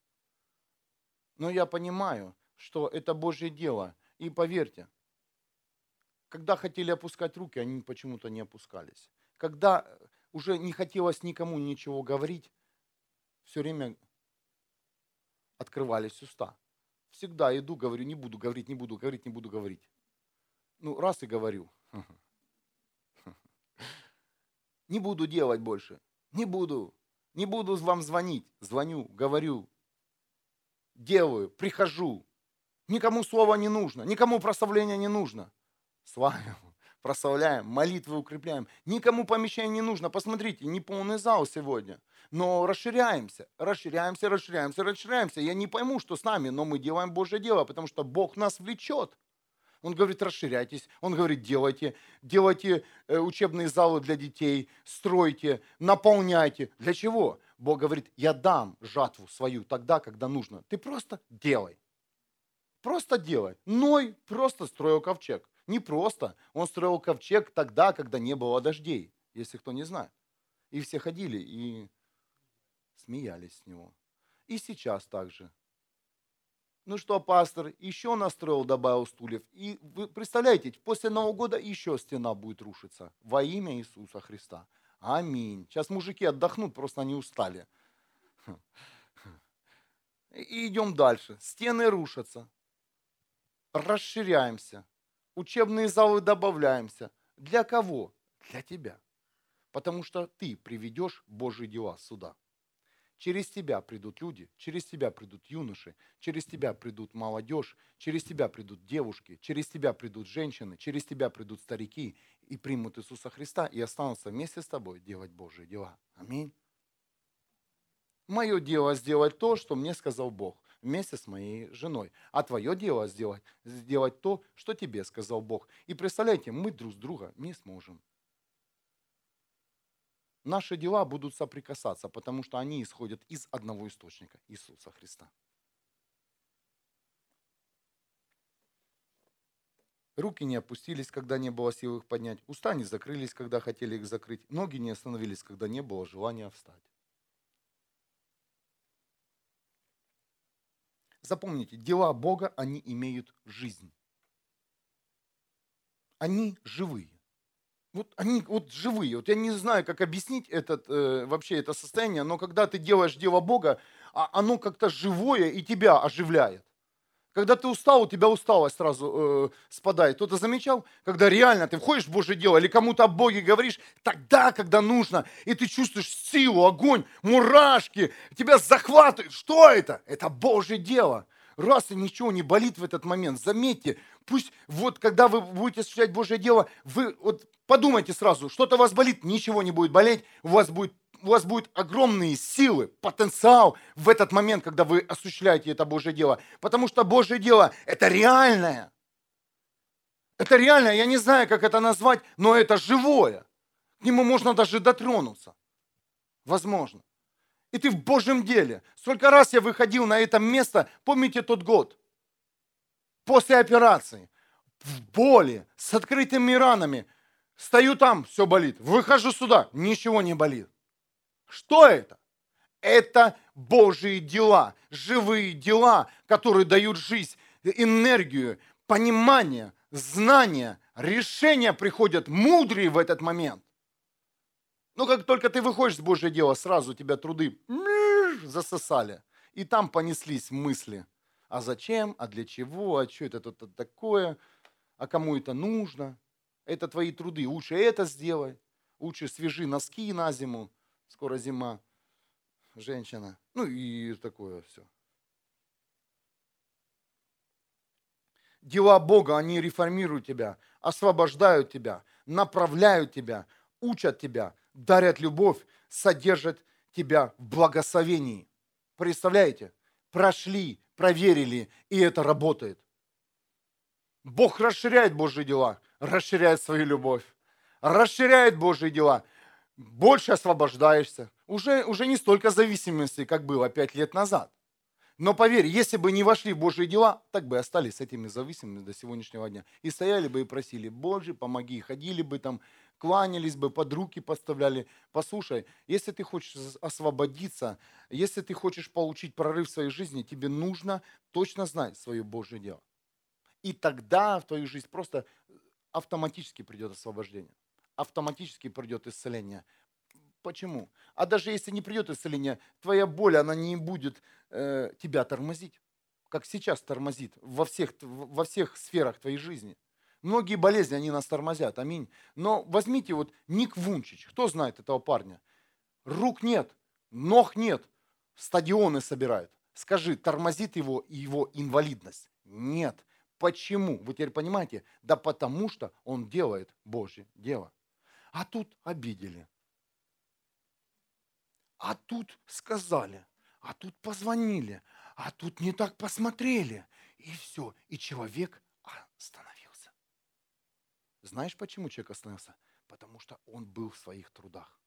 Но я понимаю, что это Божье дело. И поверьте, когда хотели опускать руки, они почему-то не опускались. Когда уже не хотелось никому ничего говорить, все время открывались уста. Всегда иду, говорю, не буду говорить, не буду говорить, не буду говорить. Ну, раз и говорю. Не буду делать больше. Не буду. Не буду вам звонить. Звоню, говорю. Делаю, прихожу. Никому слова не нужно, никому прославления не нужно. Славим, прославляем, молитвы укрепляем. Никому помещение не нужно. Посмотрите, не полный зал сегодня но расширяемся, расширяемся, расширяемся, расширяемся. Я не пойму, что с нами, но мы делаем Божье дело, потому что Бог нас влечет. Он говорит, расширяйтесь. Он говорит, делайте. Делайте э, учебные залы для детей, стройте, наполняйте. Для чего? Бог говорит, я дам жатву свою тогда, когда нужно. Ты просто делай. Просто делай. Ной просто строил ковчег. Не просто. Он строил ковчег тогда, когда не было дождей, если кто не знает. И все ходили и смеялись с него. И сейчас также. Ну что, пастор, еще настроил, добавил стульев. И вы представляете, после Нового года еще стена будет рушиться во имя Иисуса Христа. Аминь. Сейчас мужики отдохнут, просто они устали. И идем дальше. Стены рушатся. Расширяемся. Учебные залы добавляемся. Для кого? Для тебя. Потому что ты приведешь Божьи дела сюда. Через тебя придут люди, через тебя придут юноши, через тебя придут молодежь, через тебя придут девушки, через тебя придут женщины, через тебя придут старики и примут Иисуса Христа и останутся вместе с тобой делать Божьи дела. Аминь. Мое дело сделать то, что мне сказал Бог вместе с моей женой. А твое дело сделать, сделать то, что тебе сказал Бог. И представляете, мы друг с друга не сможем наши дела будут соприкасаться, потому что они исходят из одного источника – Иисуса Христа. Руки не опустились, когда не было сил их поднять. Уста не закрылись, когда хотели их закрыть. Ноги не остановились, когда не было желания встать. Запомните, дела Бога, они имеют жизнь. Они живые. Вот они вот живые. Вот я не знаю, как объяснить этот, э, вообще это состояние, но когда ты делаешь дело Бога, а оно как-то живое и тебя оживляет. Когда ты устал, у тебя усталость сразу э, спадает. Кто-то замечал? Когда реально ты входишь в Божье дело или кому-то о Боге говоришь, тогда, когда нужно, и ты чувствуешь силу, огонь, мурашки, тебя захватывают. Что это? Это Божье дело. Раз и ничего не болит в этот момент, заметьте, пусть вот когда вы будете осуществлять Божье дело, вы вот подумайте сразу, что-то вас болит, ничего не будет болеть, у вас будет у вас будут огромные силы, потенциал в этот момент, когда вы осуществляете это Божье дело. Потому что Божье дело – это реальное. Это реальное, я не знаю, как это назвать, но это живое. К нему можно даже дотронуться. Возможно. И ты в Божьем деле. Сколько раз я выходил на это место, помните тот год? После операции. В боли, с открытыми ранами. Стою там, все болит. Выхожу сюда, ничего не болит. Что это? Это Божьи дела, живые дела, которые дают жизнь, энергию, понимание, знания, решения приходят мудрые в этот момент. Но как только ты выходишь с Божьего дела, сразу тебя труды засосали. И там понеслись мысли. А зачем? А для чего? А что это тут такое? А кому это нужно? Это твои труды. Лучше это сделай. Лучше свежи носки на зиму скоро зима, женщина, ну и такое все. Дела Бога, они реформируют тебя, освобождают тебя, направляют тебя, учат тебя, дарят любовь, содержат тебя в благословении. Представляете? Прошли, проверили, и это работает. Бог расширяет Божьи дела, расширяет свою любовь, расширяет Божьи дела – больше освобождаешься. Уже, уже не столько зависимости, как было пять лет назад. Но поверь, если бы не вошли в Божьи дела, так бы и остались с этими зависимыми до сегодняшнего дня. И стояли бы и просили, Боже, помоги, ходили бы там, кланялись бы, под руки подставляли. Послушай, если ты хочешь освободиться, если ты хочешь получить прорыв в своей жизни, тебе нужно точно знать свое Божье дело. И тогда в твою жизнь просто автоматически придет освобождение автоматически придет исцеление. Почему? А даже если не придет исцеление, твоя боль, она не будет э, тебя тормозить, как сейчас тормозит во всех, во всех сферах твоей жизни. Многие болезни, они нас тормозят, аминь. Но возьмите вот Ник Вунчич, кто знает этого парня? Рук нет, ног нет, стадионы собирают. Скажи, тормозит его его инвалидность? Нет. Почему? Вы теперь понимаете? Да потому что он делает Божье дело. А тут обидели. А тут сказали. А тут позвонили. А тут не так посмотрели. И все. И человек остановился. Знаешь, почему человек остановился? Потому что он был в своих трудах.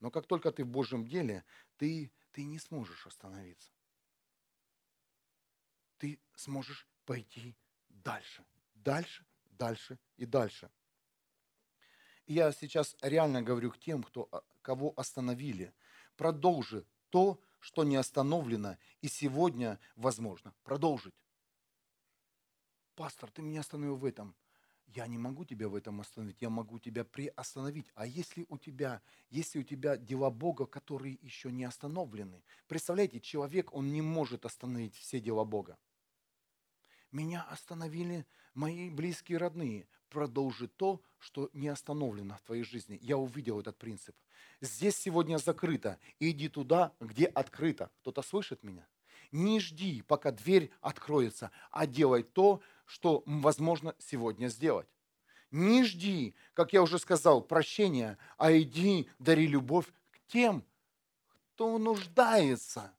Но как только ты в Божьем деле, ты, ты не сможешь остановиться. Ты сможешь пойти дальше, дальше, дальше и дальше я сейчас реально говорю к тем, кто, а, кого остановили. Продолжи то, что не остановлено, и сегодня возможно продолжить. Пастор, ты меня остановил в этом. Я не могу тебя в этом остановить, я могу тебя приостановить. А если у тебя, если у тебя дела Бога, которые еще не остановлены? Представляете, человек, он не может остановить все дела Бога. Меня остановили мои близкие родные продолжит то, что не остановлено в твоей жизни. Я увидел этот принцип. Здесь сегодня закрыто. Иди туда, где открыто. Кто-то слышит меня? Не жди, пока дверь откроется, а делай то, что возможно сегодня сделать. Не жди, как я уже сказал, прощения, а иди, дари любовь к тем, кто нуждается.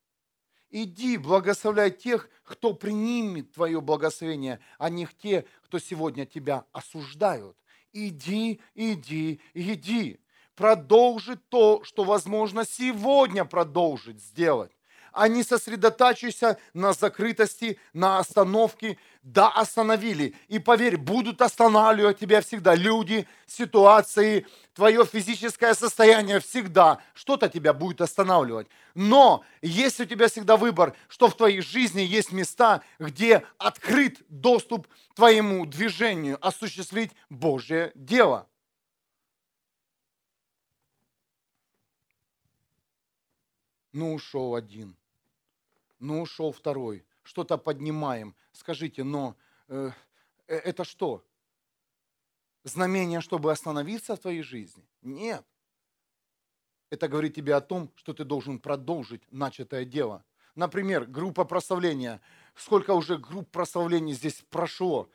Иди, благословляй тех, кто принимет твое благословение, а не те, кто сегодня тебя осуждают. Иди, иди, иди. Продолжи то, что возможно сегодня продолжить сделать. А не сосредотачивайся на закрытости, на остановке. Да, остановили. И поверь, будут останавливать тебя всегда люди, ситуации, твое физическое состояние всегда. Что-то тебя будет останавливать. Но есть у тебя всегда выбор, что в твоей жизни есть места, где открыт доступ твоему движению, осуществить Божье дело. Ну, ушел один. Ну, ушел второй. Что-то поднимаем. Скажите, но э, э, это что? Знамение, чтобы остановиться в твоей жизни? Нет. Это говорит тебе о том, что ты должен продолжить начатое дело. Например, группа прославления. Сколько уже групп прославления здесь прошло?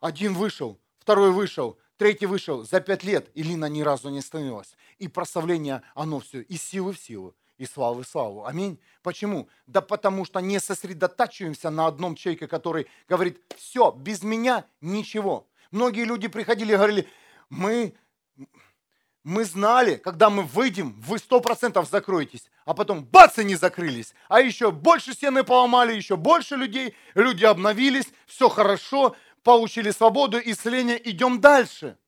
Один вышел, второй вышел, третий вышел. За пять лет Илина ни разу не остановилась. И прославление, оно все из силы в силу и славы славу. Аминь. Почему? Да потому что не сосредотачиваемся на одном человеке, который говорит, все, без меня ничего. Многие люди приходили и говорили, мы, мы знали, когда мы выйдем, вы сто процентов закроетесь. А потом бац, и не закрылись. А еще больше стены поломали, еще больше людей, люди обновились, все хорошо, получили свободу, исцеление, идем дальше.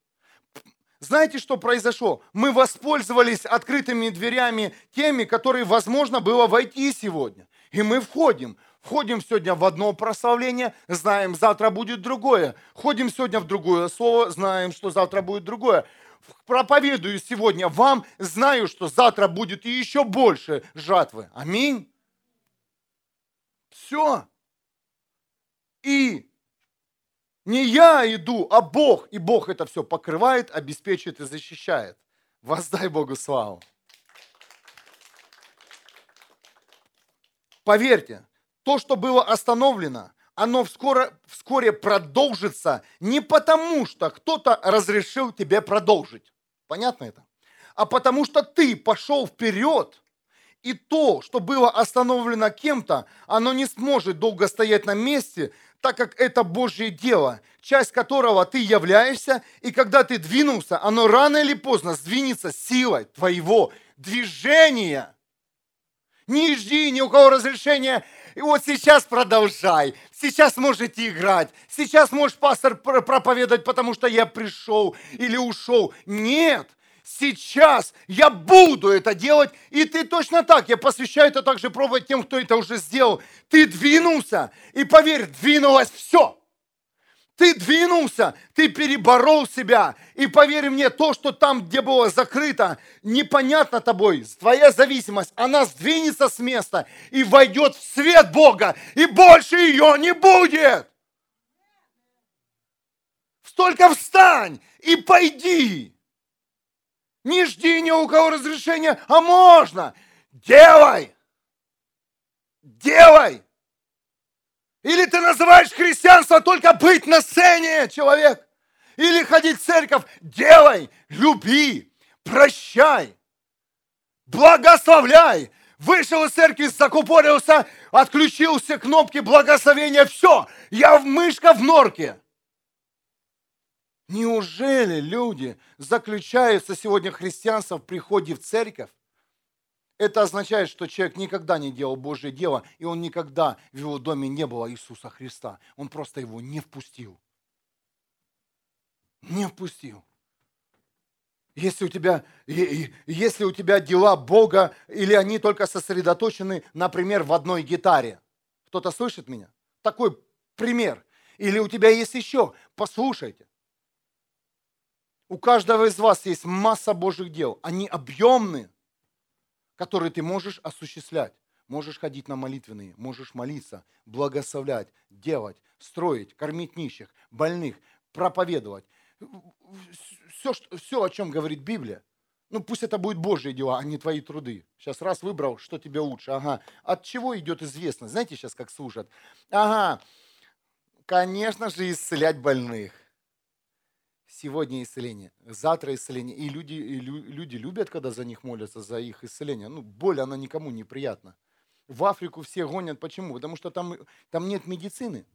Знаете, что произошло? Мы воспользовались открытыми дверями теми, которые возможно было войти сегодня. И мы входим. Входим сегодня в одно прославление, знаем, завтра будет другое. Входим сегодня в другое слово, знаем, что завтра будет другое. Проповедую сегодня вам, знаю, что завтра будет и еще больше жатвы. Аминь. Все. И не я иду, а Бог. И Бог это все покрывает, обеспечивает и защищает. Воздай Богу славу. Поверьте, то, что было остановлено, оно вскоре, вскоре продолжится не потому, что кто-то разрешил тебе продолжить. Понятно это? А потому что ты пошел вперед, и то, что было остановлено кем-то, оно не сможет долго стоять на месте, так как это Божье дело, часть которого ты являешься, и когда ты двинулся, оно рано или поздно сдвинется силой твоего движения. Не жди ни у кого разрешения, и вот сейчас продолжай, сейчас можете играть, сейчас можешь пастор проповедовать, потому что я пришел или ушел. Нет, сейчас я буду это делать, и ты точно так, я посвящаю это также пробовать тем, кто это уже сделал. Ты двинулся, и поверь, двинулось все. Ты двинулся, ты переборол себя. И поверь мне, то, что там, где было закрыто, непонятно тобой, твоя зависимость, она сдвинется с места и войдет в свет Бога, и больше ее не будет. Столько встань и пойди. Не жди ни у кого разрешения, а можно. Делай. Делай. Или ты называешь христианство только быть на сцене, человек. Или ходить в церковь. Делай, люби, прощай, благословляй. Вышел из церкви, закупорился, отключился кнопки благословения. Все, я в мышка в норке. Неужели люди заключаются сегодня христианство в приходе в церковь? Это означает, что человек никогда не делал Божье дело, и он никогда в его доме не было Иисуса Христа. Он просто его не впустил. Не впустил. Если у тебя, если у тебя дела Бога, или они только сосредоточены, например, в одной гитаре. Кто-то слышит меня? Такой пример. Или у тебя есть еще. Послушайте. У каждого из вас есть масса Божьих дел. Они объемные, которые ты можешь осуществлять. Можешь ходить на молитвенные, можешь молиться, благословлять, делать, строить, кормить нищих, больных, проповедовать. Все, все, о чем говорит Библия. Ну, пусть это будет Божьи дела, а не твои труды. Сейчас раз выбрал, что тебе лучше. Ага. От чего идет известно? Знаете, сейчас как служат? Ага. Конечно же, исцелять больных сегодня исцеление, завтра исцеление. И люди, и люди любят, когда за них молятся, за их исцеление. Ну, боль, она никому не приятна. В Африку все гонят. Почему? Потому что там, там нет медицины.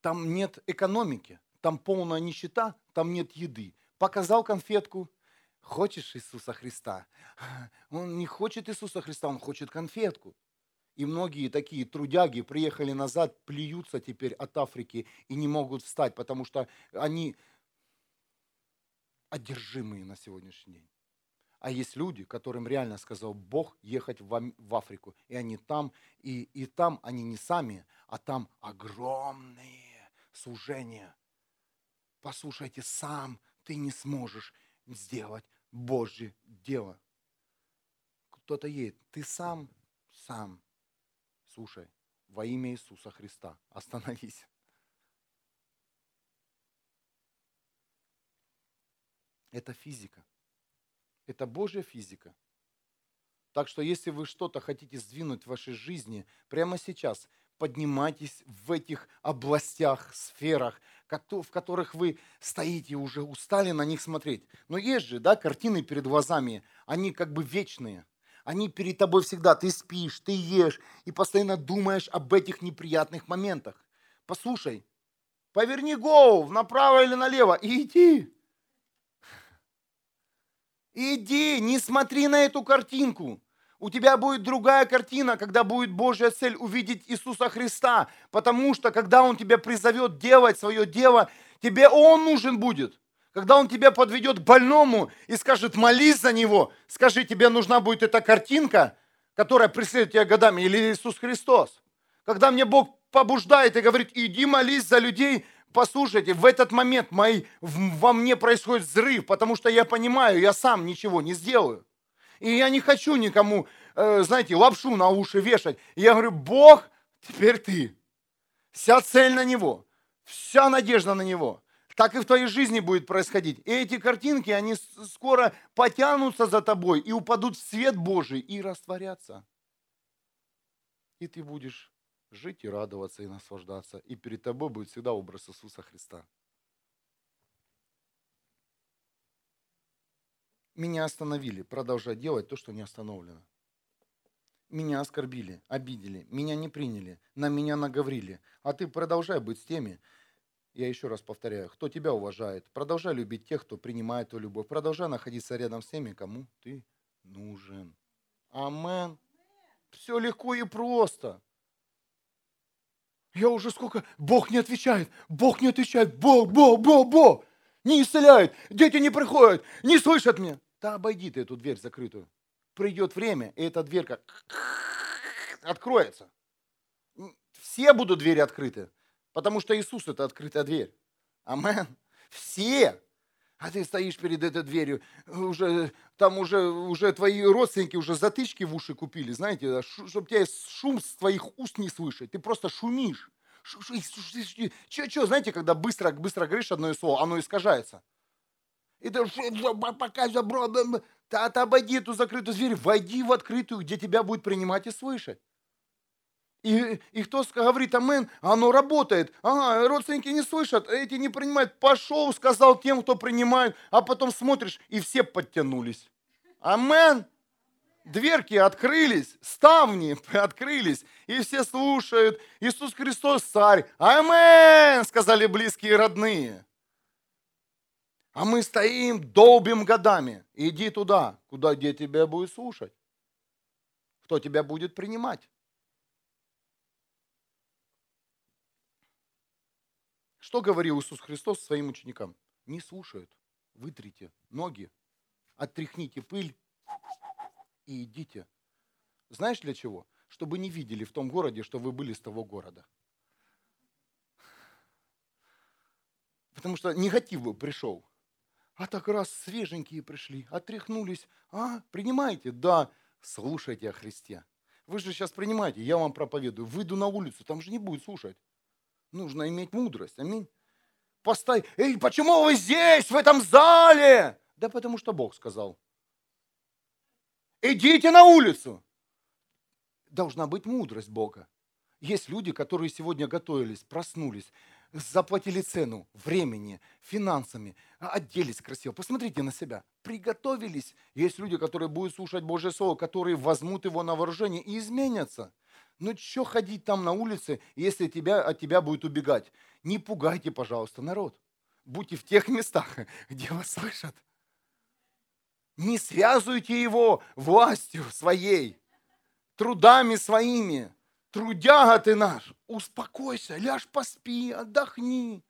Там нет экономики. Там полная нищета, там нет еды. Показал конфетку, хочешь Иисуса Христа? Он не хочет Иисуса Христа, он хочет конфетку. И многие такие трудяги приехали назад, плюются теперь от Африки и не могут встать, потому что они одержимые на сегодняшний день. А есть люди, которым реально сказал Бог ехать в Африку. И они там, и, и там они не сами, а там огромные служения. Послушайте, сам ты не сможешь сделать Божье дело. Кто-то едет, ты сам, сам Слушай, во имя Иисуса Христа, остановись. Это физика. Это Божья физика. Так что если вы что-то хотите сдвинуть в вашей жизни прямо сейчас, поднимайтесь в этих областях, сферах, в которых вы стоите, уже устали на них смотреть. Но есть же, да, картины перед глазами, они как бы вечные – они перед тобой всегда. Ты спишь, ты ешь и постоянно думаешь об этих неприятных моментах. Послушай, поверни голову направо или налево и иди. Иди, не смотри на эту картинку. У тебя будет другая картина, когда будет Божья цель увидеть Иисуса Христа. Потому что, когда Он тебя призовет делать свое дело, тебе Он нужен будет. Когда он тебя подведет к больному и скажет, молись за него, скажи, тебе нужна будет эта картинка, которая преследует тебя годами, или Иисус Христос. Когда мне Бог побуждает и говорит, иди молись за людей, послушайте, в этот момент мои, во мне происходит взрыв, потому что я понимаю, я сам ничего не сделаю. И я не хочу никому, э, знаете, лапшу на уши вешать. И я говорю, Бог, теперь ты. Вся цель на Него, вся надежда на Него так и в твоей жизни будет происходить. И эти картинки, они скоро потянутся за тобой и упадут в свет Божий и растворятся. И ты будешь жить и радоваться, и наслаждаться. И перед тобой будет всегда образ Иисуса Христа. Меня остановили продолжать делать то, что не остановлено. Меня оскорбили, обидели, меня не приняли, на меня наговорили. А ты продолжай быть с теми, я еще раз повторяю, кто тебя уважает, продолжай любить тех, кто принимает твою любовь, продолжай находиться рядом с теми, кому ты нужен. Амен. Все легко и просто. Я уже сколько... Бог не отвечает, Бог не отвечает, Бог, Бог, Бог, Бог. Не исцеляет, дети не приходят, не слышат меня. Да обойди ты эту дверь закрытую. Придет время, и эта дверка откроется. Все будут двери открыты. Потому что Иисус – это открытая дверь. Амен. Все. А ты стоишь перед этой дверью, уже, там уже, уже твои родственники уже затычки в уши купили, знаете, чтобы тебя шум с твоих уст не слышать. Ты просто шумишь. Че, че, знаете, когда быстро, быстро говоришь одно слово, оно искажается. И ты пока забро, ты обойди эту закрытую дверь, войди в открытую, где тебя будет принимать и слышать. И, и кто говорит амен, оно работает. Ага, родственники не слышат, эти не принимают. Пошел, сказал тем, кто принимает, а потом смотришь, и все подтянулись. Амен. Дверки открылись, ставни открылись, и все слушают. Иисус Христос царь. Амен, сказали близкие и родные. А мы стоим, долбим годами. Иди туда, куда где тебя будет слушать. Кто тебя будет принимать. Что говорил Иисус Христос своим ученикам? Не слушают. Вытрите ноги, оттряхните пыль и идите. Знаешь для чего? Чтобы не видели в том городе, что вы были с того города. Потому что негатив бы пришел. А так раз свеженькие пришли, отряхнулись. А, принимаете? Да, слушайте о Христе. Вы же сейчас принимаете, я вам проповедую. Выйду на улицу, там же не будет слушать. Нужно иметь мудрость. Аминь. Постой. Эй, почему вы здесь, в этом зале? Да потому что Бог сказал. Идите на улицу. Должна быть мудрость Бога. Есть люди, которые сегодня готовились, проснулись, заплатили цену времени, финансами, оделись красиво. Посмотрите на себя. Приготовились. Есть люди, которые будут слушать Божье Слово, которые возьмут его на вооружение и изменятся. Ну что ходить там на улице, если тебя, от тебя будет убегать? Не пугайте, пожалуйста, народ. Будьте в тех местах, где вас слышат. Не связывайте его властью своей, трудами своими. Трудяга ты наш, успокойся, ляжь поспи, отдохни,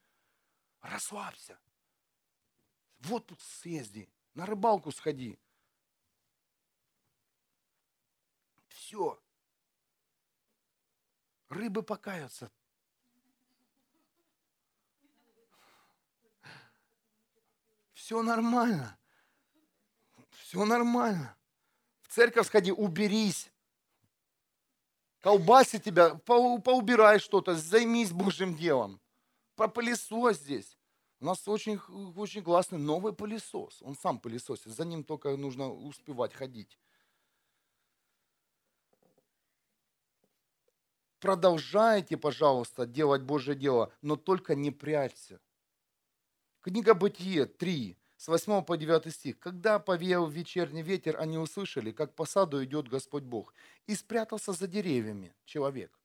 расслабься. Вот тут съезди, на рыбалку сходи. Все. Рыбы покаются. Все нормально. Все нормально. В церковь сходи, уберись. Колбаси тебя, поубирай что-то, займись Божьим делом. Пропылесось здесь. У нас очень, очень классный новый пылесос. Он сам пылесосит, за ним только нужно успевать ходить. Продолжайте, пожалуйста, делать Божье дело, но только не прячься. Книга Бытие 3, с 8 по 9 стих. «Когда повеял вечерний ветер, они услышали, как по саду идет Господь Бог, и спрятался за деревьями человек».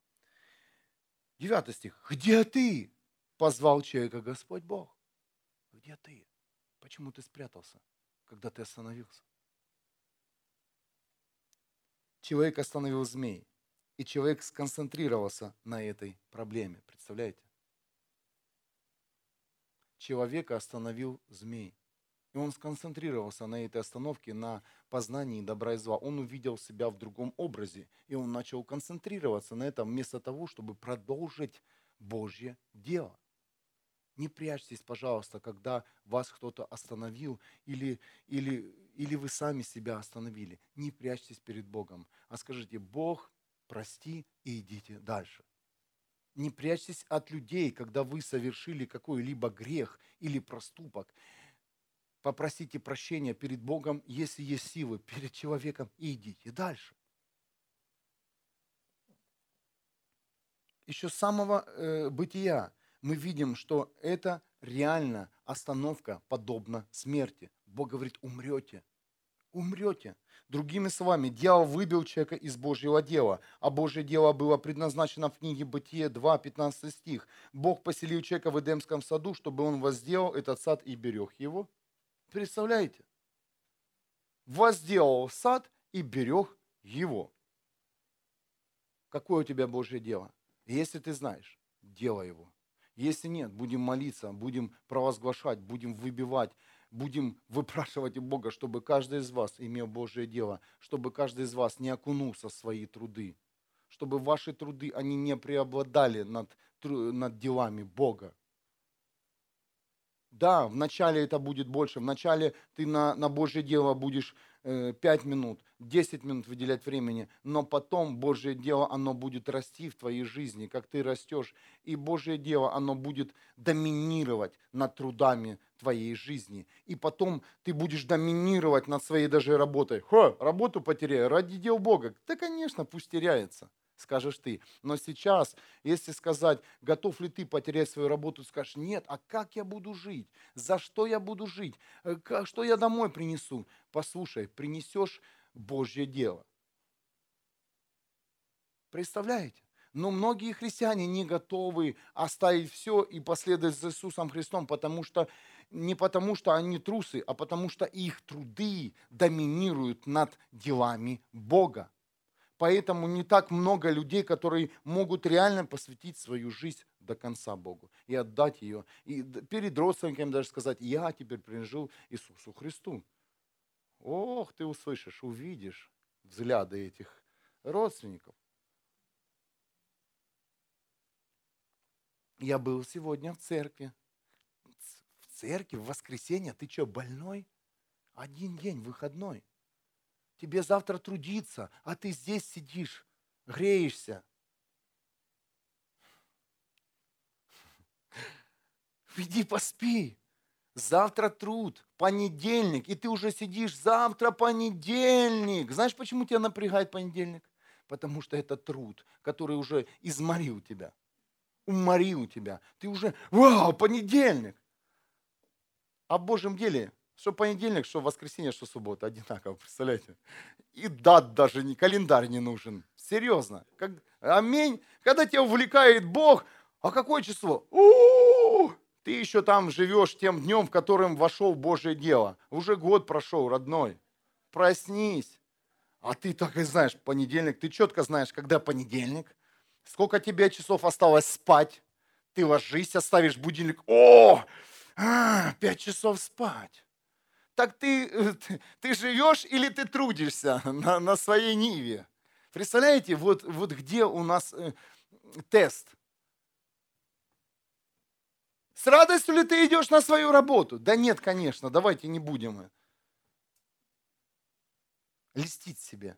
9 стих. «Где ты?» – позвал человека Господь Бог. Где ты? Почему ты спрятался, когда ты остановился? Человек остановил змей, и человек сконцентрировался на этой проблеме. Представляете? Человека остановил змей. И он сконцентрировался на этой остановке, на познании добра и зла. Он увидел себя в другом образе, и он начал концентрироваться на этом вместо того, чтобы продолжить Божье дело. Не прячьтесь, пожалуйста, когда вас кто-то остановил или, или, или вы сами себя остановили. Не прячьтесь перед Богом, а скажите, Бог, прости и идите дальше. Не прячьтесь от людей, когда вы совершили какой-либо грех или проступок. Попросите прощения перед Богом, если есть силы, перед человеком, и идите дальше. Еще с самого э, бытия мы видим, что это реально остановка подобна смерти. Бог говорит, умрете. Умрете. Другими словами, дьявол выбил человека из Божьего дела, а Божье дело было предназначено в книге Бытие 2, 15 стих. Бог поселил человека в Эдемском саду, чтобы он возделал этот сад и берег его. Представляете? Возделал сад и берег его. Какое у тебя Божье дело? Если ты знаешь, делай его. Если нет, будем молиться, будем провозглашать, будем выбивать, будем выпрашивать у Бога, чтобы каждый из вас имел Божье дело, чтобы каждый из вас не окунулся в свои труды, чтобы ваши труды, они не преобладали над, над делами Бога. Да, вначале это будет больше, вначале ты на, на Божье дело будешь 5 э, минут, 10 минут выделять времени, но потом Божье дело, оно будет расти в твоей жизни, как ты растешь, и Божье дело, оно будет доминировать над трудами твоей жизни. И потом ты будешь доминировать над своей даже работой. Ха, работу потеряю ради дел Бога. Да, конечно, пусть теряется скажешь ты. Но сейчас, если сказать, готов ли ты потерять свою работу, скажешь, нет, а как я буду жить? За что я буду жить? Э, что я домой принесу? Послушай, принесешь Божье дело. Представляете? Но многие христиане не готовы оставить все и последовать за Иисусом Христом, потому что не потому, что они трусы, а потому что их труды доминируют над делами Бога. Поэтому не так много людей, которые могут реально посвятить свою жизнь до конца Богу и отдать ее. И перед родственниками даже сказать, я теперь принадлежу Иисусу Христу. Ох, ты услышишь, увидишь взгляды этих родственников. Я был сегодня в церкви. В церкви, в воскресенье. Ты что, больной? Один день, выходной тебе завтра трудиться, а ты здесь сидишь, греешься. Иди поспи. Завтра труд, понедельник, и ты уже сидишь, завтра понедельник. Знаешь, почему тебя напрягает понедельник? Потому что это труд, который уже изморил тебя, уморил тебя. Ты уже, вау, понедельник. А в Божьем деле что понедельник, что воскресенье, что суббота, одинаково, представляете? И дат даже, не, календарь не нужен. Серьезно. Как, аминь. Когда тебя увлекает Бог, а какое число? У-у-у! Ты еще там живешь тем днем, в котором вошел Божье дело. Уже год прошел, родной. проснись. А ты так и знаешь, понедельник, ты четко знаешь, когда понедельник, сколько тебе часов осталось спать. Ты ложись, оставишь будильник. О, а, пять часов спать. Так ты, ты, ты живешь или ты трудишься на, на своей ниве? Представляете, вот, вот где у нас э, тест. С радостью ли ты идешь на свою работу? Да нет, конечно, давайте не будем льстить себе.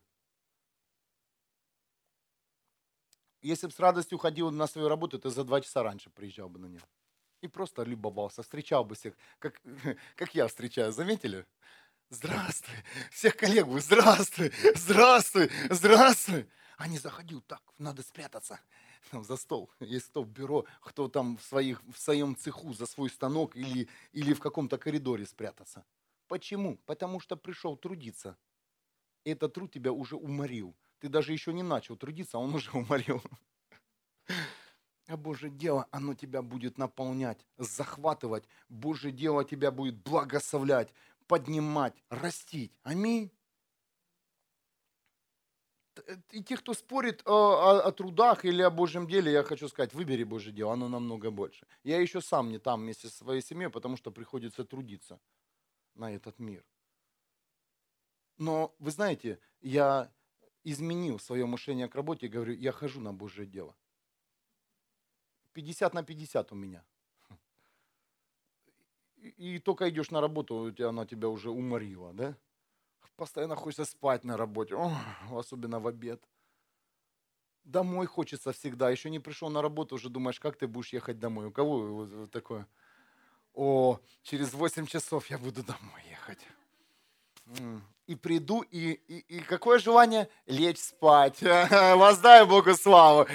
Если бы с радостью ходил на свою работу, ты за два часа раньше приезжал бы на нее. И просто любовался, встречал бы всех, как, как я встречаю, заметили? Здравствуй, всех коллег, здравствуй, здравствуй, здравствуй. А не заходил, так, надо спрятаться там, за стол, есть стол, бюро, кто там в, своих, в своем цеху за свой станок или, или в каком-то коридоре спрятаться. Почему? Потому что пришел трудиться. Этот труд тебя уже уморил. Ты даже еще не начал трудиться, а он уже уморил. А Божье дело, оно тебя будет наполнять, захватывать. Божье дело тебя будет благословлять, поднимать, растить. Аминь. И те, кто спорит о, о, о трудах или о Божьем деле, я хочу сказать, выбери Божье дело, оно намного больше. Я еще сам не там вместе со своей семьей, потому что приходится трудиться на этот мир. Но вы знаете, я изменил свое мышление к работе и говорю, я хожу на Божье дело. 50 на 50 у меня. И, только идешь на работу, она тебя уже уморила, да? Постоянно хочется спать на работе, особенно в обед. Домой хочется всегда. Еще не пришел на работу, уже думаешь, как ты будешь ехать домой. У кого такое? О, через 8 часов я буду домой ехать. И приду, и, и, и какое желание? Лечь спать. Воздай Богу славу.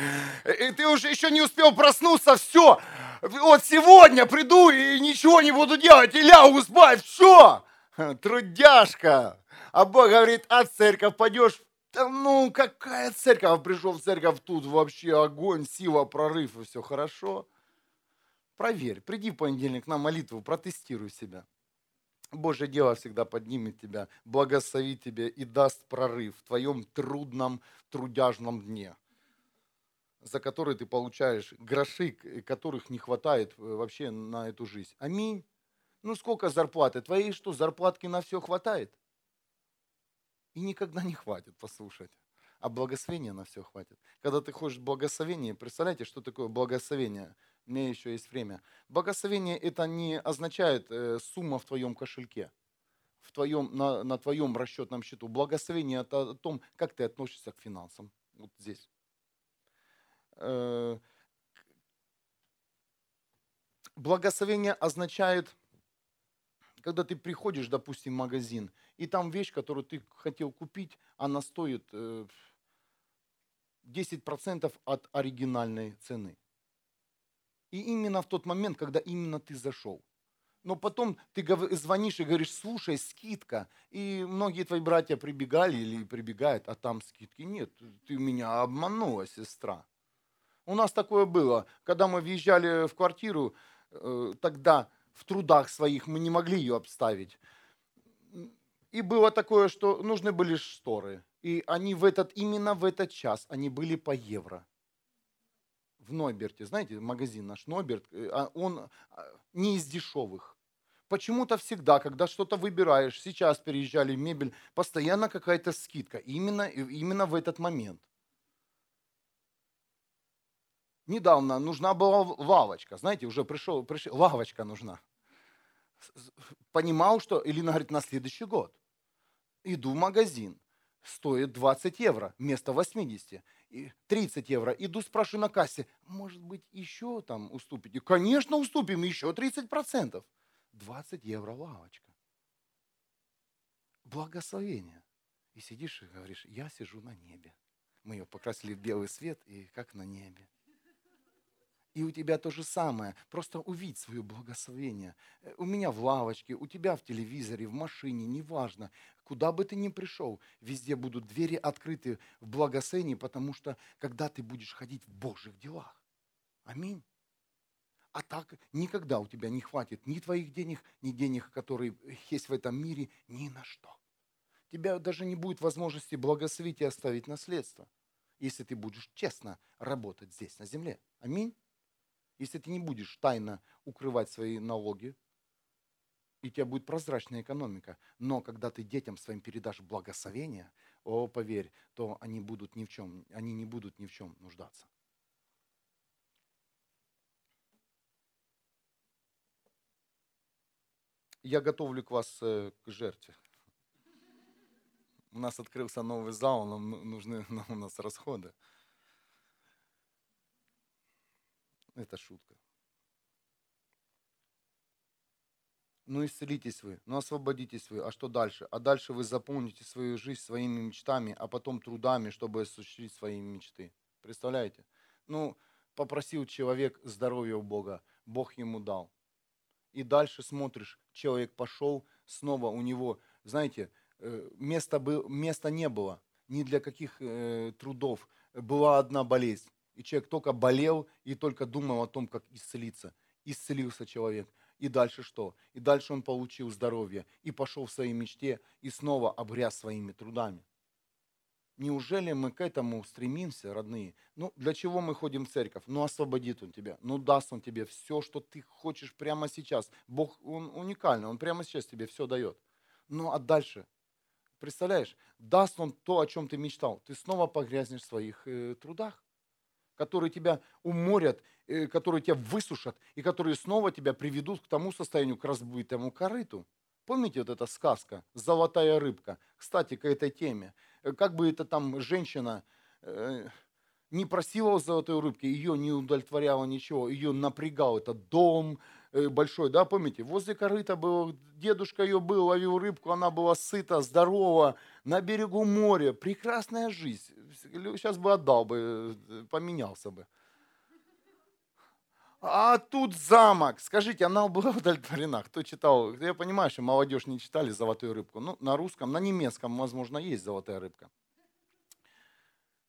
И ты уже еще не успел проснуться, все. Вот сегодня приду и ничего не буду делать, и лягу спать, все. Трудяшка. А Бог говорит, а церковь пойдешь? Да ну, какая церковь? Пришел в церковь, тут вообще огонь, сила, прорыв, и все хорошо. Проверь, приди в понедельник на молитву, протестируй себя. Божье дело всегда поднимет тебя, благословит тебя и даст прорыв в твоем трудном, трудяжном дне, за который ты получаешь гроши, которых не хватает э, вообще на эту жизнь. Аминь. Ну сколько зарплаты? Твоей что, зарплатки на все хватает? И никогда не хватит послушать. А благословения на все хватит. Когда ты хочешь благословения, представляете, что такое благословение? Меня еще есть время. Благословение это не означает э, сумма в твоем кошельке, в твоем, на, на твоем расчетном счету. Благословение это о том, как ты относишься к финансам. Вот здесь. Э, благословение означает когда ты приходишь, допустим, в магазин, и там вещь, которую ты хотел купить, она стоит 10% э, от оригинальной цены. И именно в тот момент, когда именно ты зашел. Но потом ты звонишь и говоришь, слушай, скидка. И многие твои братья прибегали или прибегают, а там скидки нет. Ты меня обманула, сестра. У нас такое было, когда мы въезжали в квартиру, э, тогда в трудах своих мы не могли ее обставить. И было такое, что нужны были шторы. И они в этот, именно в этот час, они были по евро. В Нойберте, знаете, магазин наш Нойберт, э, а он а, не из дешевых. Почему-то всегда, когда что-то выбираешь, сейчас переезжали мебель, постоянно какая-то скидка. Именно, именно в этот момент. Недавно нужна была лавочка. Знаете, уже пришел, пришел лавочка нужна. Понимал, что Илина говорит, на следующий год. Иду в магазин. Стоит 20 евро вместо 80. И 30 евро. Иду, спрашиваю на кассе, может быть, еще там уступите? Конечно, уступим, еще 30%. 20 евро лавочка. Благословение. И сидишь и говоришь, я сижу на небе. Мы ее покрасили в белый свет, и как на небе. И у тебя то же самое. Просто увидь свое благословение. Э, у меня в лавочке, у тебя в телевизоре, в машине, неважно. Куда бы ты ни пришел, везде будут двери открыты в благословении, потому что когда ты будешь ходить в Божьих делах. Аминь. А так никогда у тебя не хватит ни твоих денег, ни денег, которые есть в этом мире, ни на что. тебя даже не будет возможности благословить и оставить наследство, если ты будешь честно работать здесь, на земле. Аминь. Если ты не будешь тайно укрывать свои налоги, и у тебя будет прозрачная экономика. Но когда ты детям своим передашь благословение, о, поверь, то они будут ни в чем, они не будут ни в чем нуждаться. Я готовлю к вас э, к жертве. У нас открылся новый зал, нам ну, нужны нам у нас расходы. Это шутка. Ну исцелитесь вы, ну освободитесь вы. А что дальше? А дальше вы заполните свою жизнь своими мечтами, а потом трудами, чтобы осуществить свои мечты. Представляете? Ну, попросил человек здоровья у Бога, Бог ему дал. И дальше смотришь, человек пошел, снова у него, знаете, э, места, был, места не было, ни для каких э, трудов. Была одна болезнь. И человек только болел и только думал о том, как исцелиться. Исцелился человек – и дальше что? И дальше он получил здоровье и пошел в своей мечте и снова обряз своими трудами. Неужели мы к этому стремимся, родные? Ну, для чего мы ходим в церковь? Ну, освободит Он тебя, ну, даст Он тебе все, что ты хочешь прямо сейчас. Бог, Он уникальный, Он прямо сейчас тебе все дает. Ну, а дальше? Представляешь, даст Он то, о чем ты мечтал. Ты снова погрязнешь в своих э, трудах которые тебя уморят, э, которые тебя высушат, и которые снова тебя приведут к тому состоянию, к разбитому корыту. Помните вот эта сказка «Золотая рыбка»? Кстати, к этой теме. Э, как бы это там женщина э, не просила золотой рыбки, ее не удовлетворяло ничего, ее напрягал этот дом, большой, да, помните? Возле корыта был, дедушка ее был, ловил рыбку, она была сыта, здорова, на берегу моря, прекрасная жизнь. Сейчас бы отдал бы, э, поменялся бы. А тут замок. Скажите, она была удовлетворена? Кто читал? Я понимаю, что молодежь не читали «Золотую рыбку». Ну, на русском, на немецком, возможно, есть «Золотая рыбка».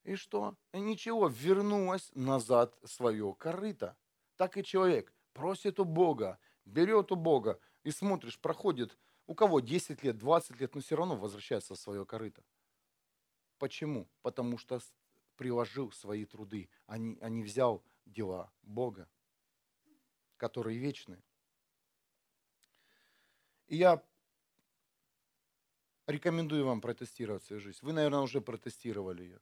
И что? И ничего, вернулась назад свое корыто. Так и человек просит у Бога, берет у Бога, и смотришь, проходит, у кого 10 лет, 20 лет, но все равно возвращается в свое корыто. Почему? Потому что приложил свои труды, а не, а не взял дела Бога, которые вечны. И я рекомендую вам протестировать свою жизнь. Вы, наверное, уже протестировали ее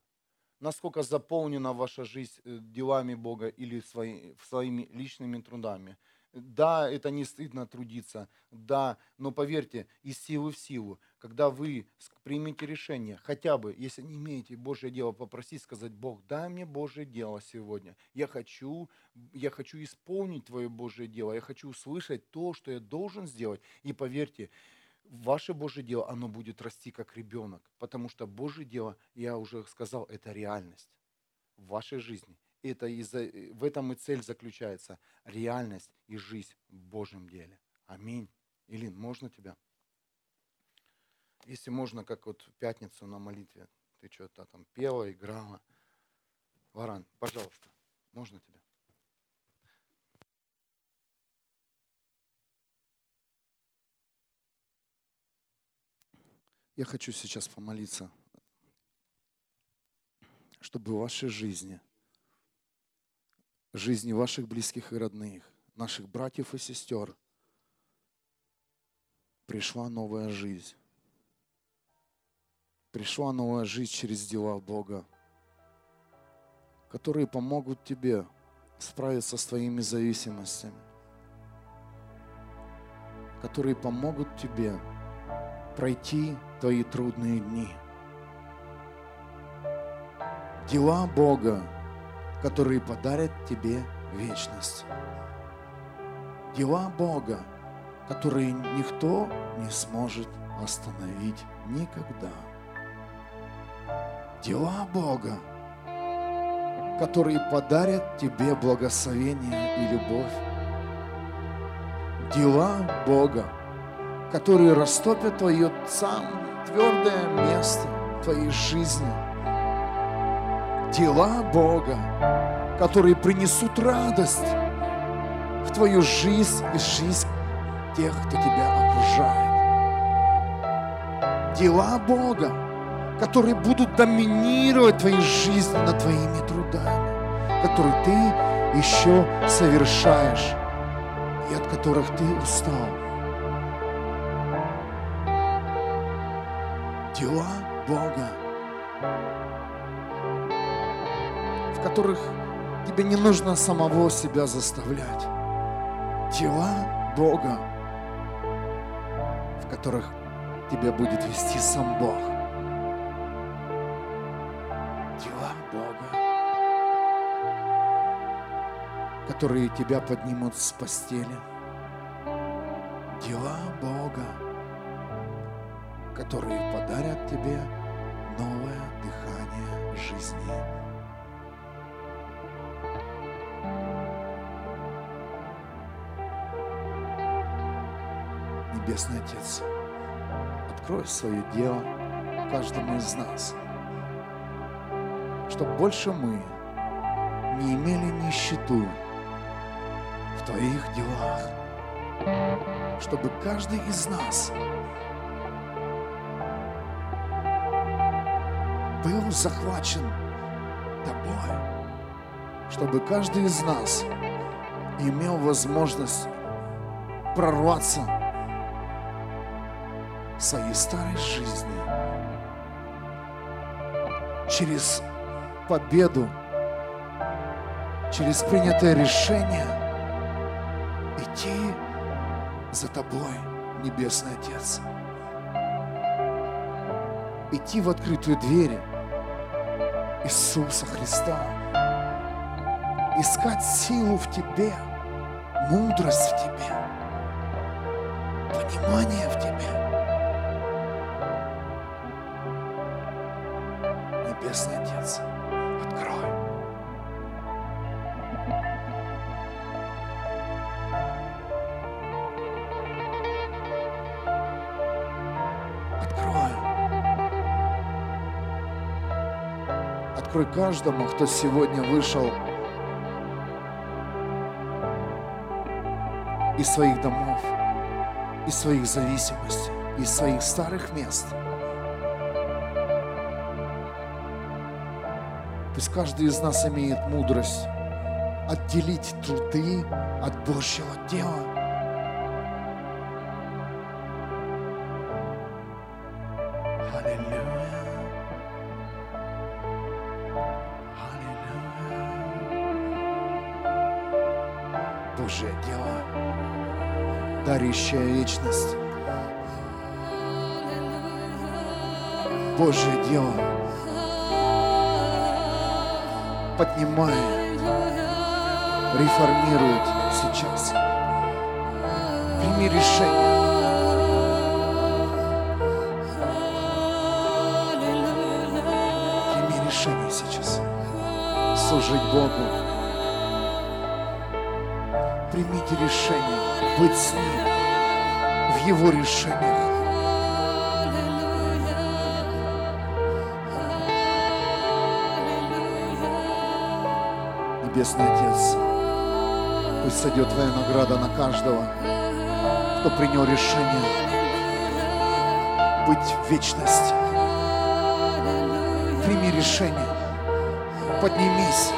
насколько заполнена ваша жизнь э, делами Бога или свои, своими личными трудами. Да, это не стыдно трудиться, да, но поверьте, из силы в силу, когда вы примете решение, хотя бы, если не имеете Божье дело, попросить, сказать, Бог, дай мне Божье дело сегодня. Я хочу, я хочу исполнить Твое Божье дело, я хочу услышать то, что я должен сделать. И поверьте, ваше Божье дело, оно будет расти как ребенок, потому что Божье дело, я уже сказал, это реальность в вашей жизни. Это из-за, в этом и цель заключается. Реальность и жизнь в Божьем деле. Аминь. Илин, можно тебя? Если можно, как вот в пятницу на молитве, ты что-то там пела, играла. Варан, пожалуйста, можно тебя? Я хочу сейчас помолиться, чтобы в вашей жизни, жизни ваших близких и родных, наших братьев и сестер, пришла новая жизнь. Пришла новая жизнь через дела Бога, которые помогут тебе справиться с твоими зависимостями, которые помогут тебе пройти твои трудные дни. Дела Бога, которые подарят тебе вечность. Дела Бога, которые никто не сможет остановить никогда. Дела Бога, которые подарят тебе благословение и любовь. Дела Бога, которые растопят твое самое твердое место в твоей жизни. Дела Бога, которые принесут радость в твою жизнь и жизнь тех, кто тебя окружает. дела Бога, которые будут доминировать твоей жизни над твоими трудами, которые ты еще совершаешь и от которых ты устал. Дела Бога, в которых тебе не нужно самого себя заставлять. Дела Бога, в которых тебя будет вести сам Бог. Дела Бога, которые тебя поднимут с постели. Дела Бога, которые подарят тебе новое дыхание жизни. Небесный Отец, открой свое дело каждому из нас, чтобы больше мы не имели нищету в Твоих делах, чтобы каждый из нас был захвачен Тобой, чтобы каждый из нас имел возможность прорваться своей старой жизни через победу, через принятое решение идти за Тобой, Небесный Отец. Идти в открытую дверь Иисуса Христа. Искать силу в Тебе, мудрость в Тебе, понимание в Тебе. Каждому, кто сегодня вышел из своих домов, из своих зависимостей, из своих старых мест – Пусть каждый из нас имеет мудрость отделить труды от Божьего дела. Вечность. Божье дело, поднимает, реформирует сейчас. Прими решение. Прими решение сейчас. Служить Богу. Примите решение быть с Ним Его решениях. Небесный Отец, пусть сойдет Твоя награда на каждого, кто принял решение быть в вечности. Прими решение, поднимись,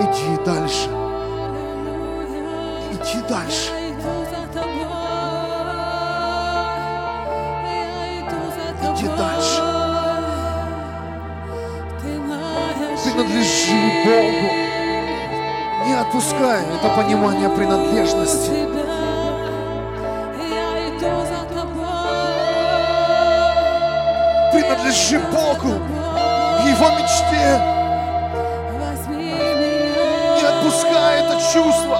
иди дальше, иди дальше. Иди дальше. принадлежи Богу. Не отпускай это понимание принадлежности. Принадлежи Богу, Его мечте. Не отпускай это чувство.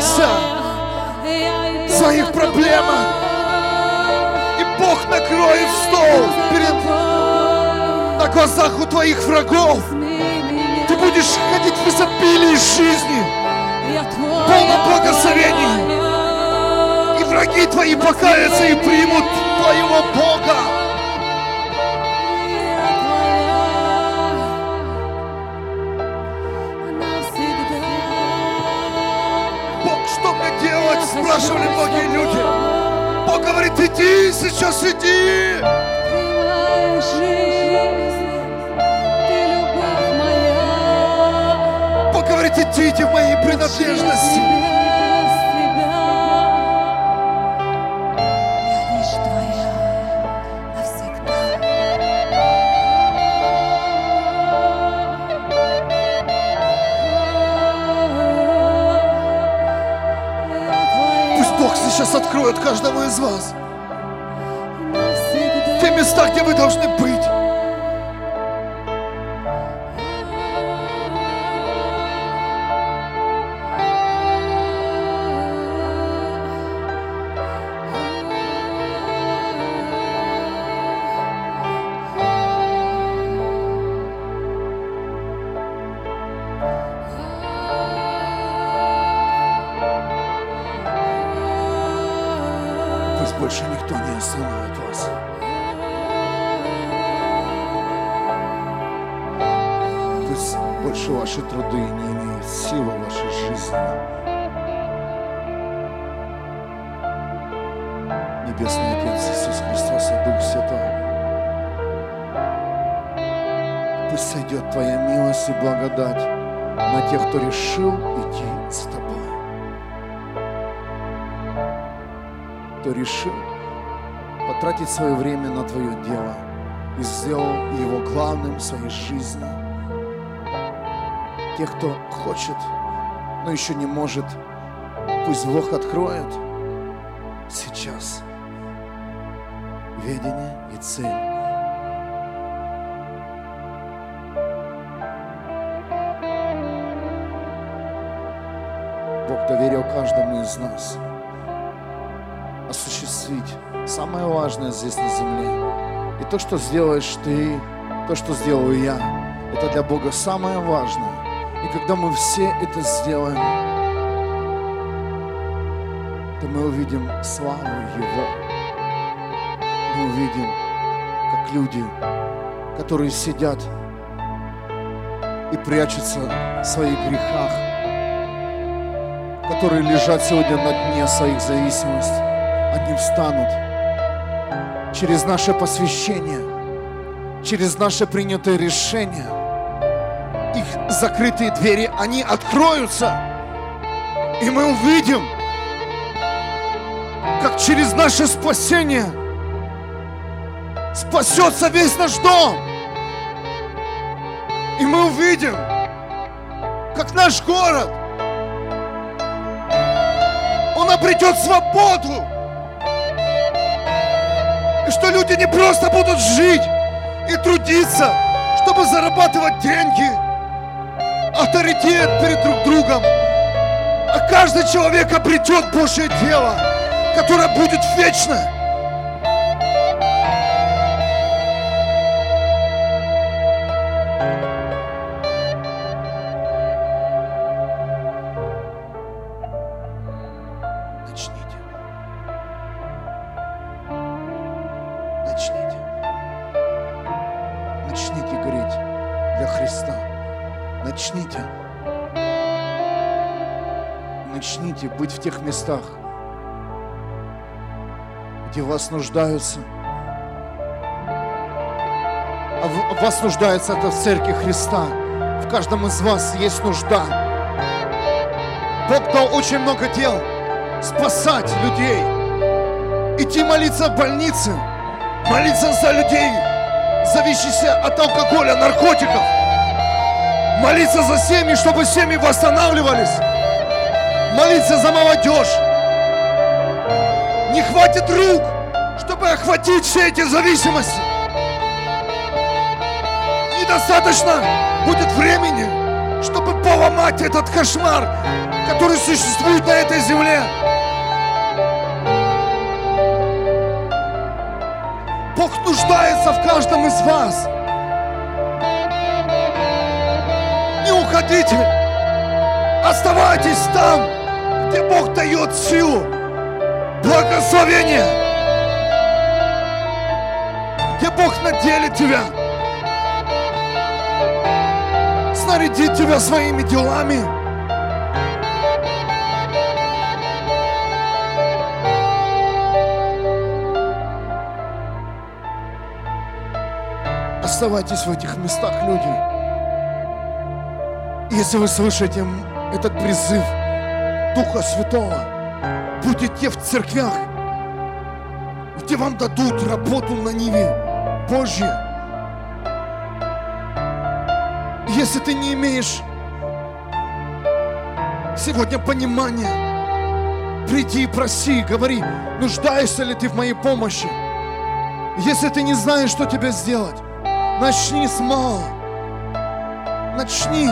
Не прячься я иду в своих проблемах. И Бог накроет стол перед, на глазах у твоих врагов. Ты будешь ходить в изобилии жизни. полно благословений. И враги твои покаятся и примут твоего Бога. Спрашивали многие люди. Бог говорит, иди, сейчас иди. Жизнь. Бог говорит, идите в Без принадлежности. Каждому из вас те места, где вы должны быть. Не остановит вас. Пусть больше ваши труды не имеют силы в вашей жизни. Небесный Отец Иисус Христос и Дух Святой. Пусть сойдет Твоя милость и благодать на тех, кто решил идти с Тобой. Кто решил потратить свое время на Твое дело и сделал его главным в своей жизни. Тех, кто хочет, но еще не может, пусть Бог откроет сейчас ведение и цель. Бог доверил каждому из нас осуществить самое важное здесь на земле. И то, что сделаешь ты, то, что сделаю я, это для Бога самое важное. И когда мы все это сделаем, то мы увидим славу Его. Мы увидим, как люди, которые сидят и прячутся в своих грехах, которые лежат сегодня на дне своих зависимостей, они встанут через наше посвящение, через наше принятое решение. Их закрытые двери, они откроются, и мы увидим, как через наше спасение спасется весь наш дом. И мы увидим, как наш город, он обретет свободу. Что люди не просто будут жить и трудиться, чтобы зарабатывать деньги, авторитет перед друг другом, а каждый человек обретет Божье дело, которое будет вечно. Христа. Начните. Начните быть в тех местах, где вас нуждаются. А в вас нуждается это в церкви Христа. В каждом из вас есть нужда. Бог дал очень много дел спасать людей, идти молиться в больнице, молиться за людей, зависящихся от алкоголя, наркотиков, молиться за семьи, чтобы семьи восстанавливались, молиться за молодежь. Не хватит рук, чтобы охватить все эти зависимости. Недостаточно будет времени, чтобы поломать этот кошмар, который существует на этой земле. Бог нуждается в каждом из вас. Уходите. Оставайтесь там, где Бог дает силу, благословение, где Бог наделит тебя, снарядит тебя своими делами. Оставайтесь в этих местах, люди. Если вы слышите этот призыв Духа Святого, будете в церквях, где вам дадут работу на Ниве Божьей. Если ты не имеешь сегодня понимания, приди и проси, говори, нуждаешься ли ты в моей помощи. Если ты не знаешь, что тебе сделать, начни с малого. Начни.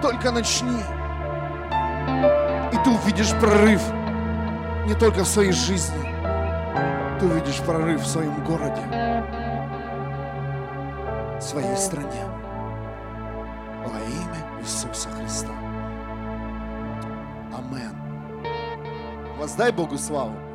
Только начни. И ты увидишь прорыв не только в своей жизни, ты увидишь прорыв в своем городе, в своей стране. Во имя Иисуса Христа. Амен. Воздай Богу славу.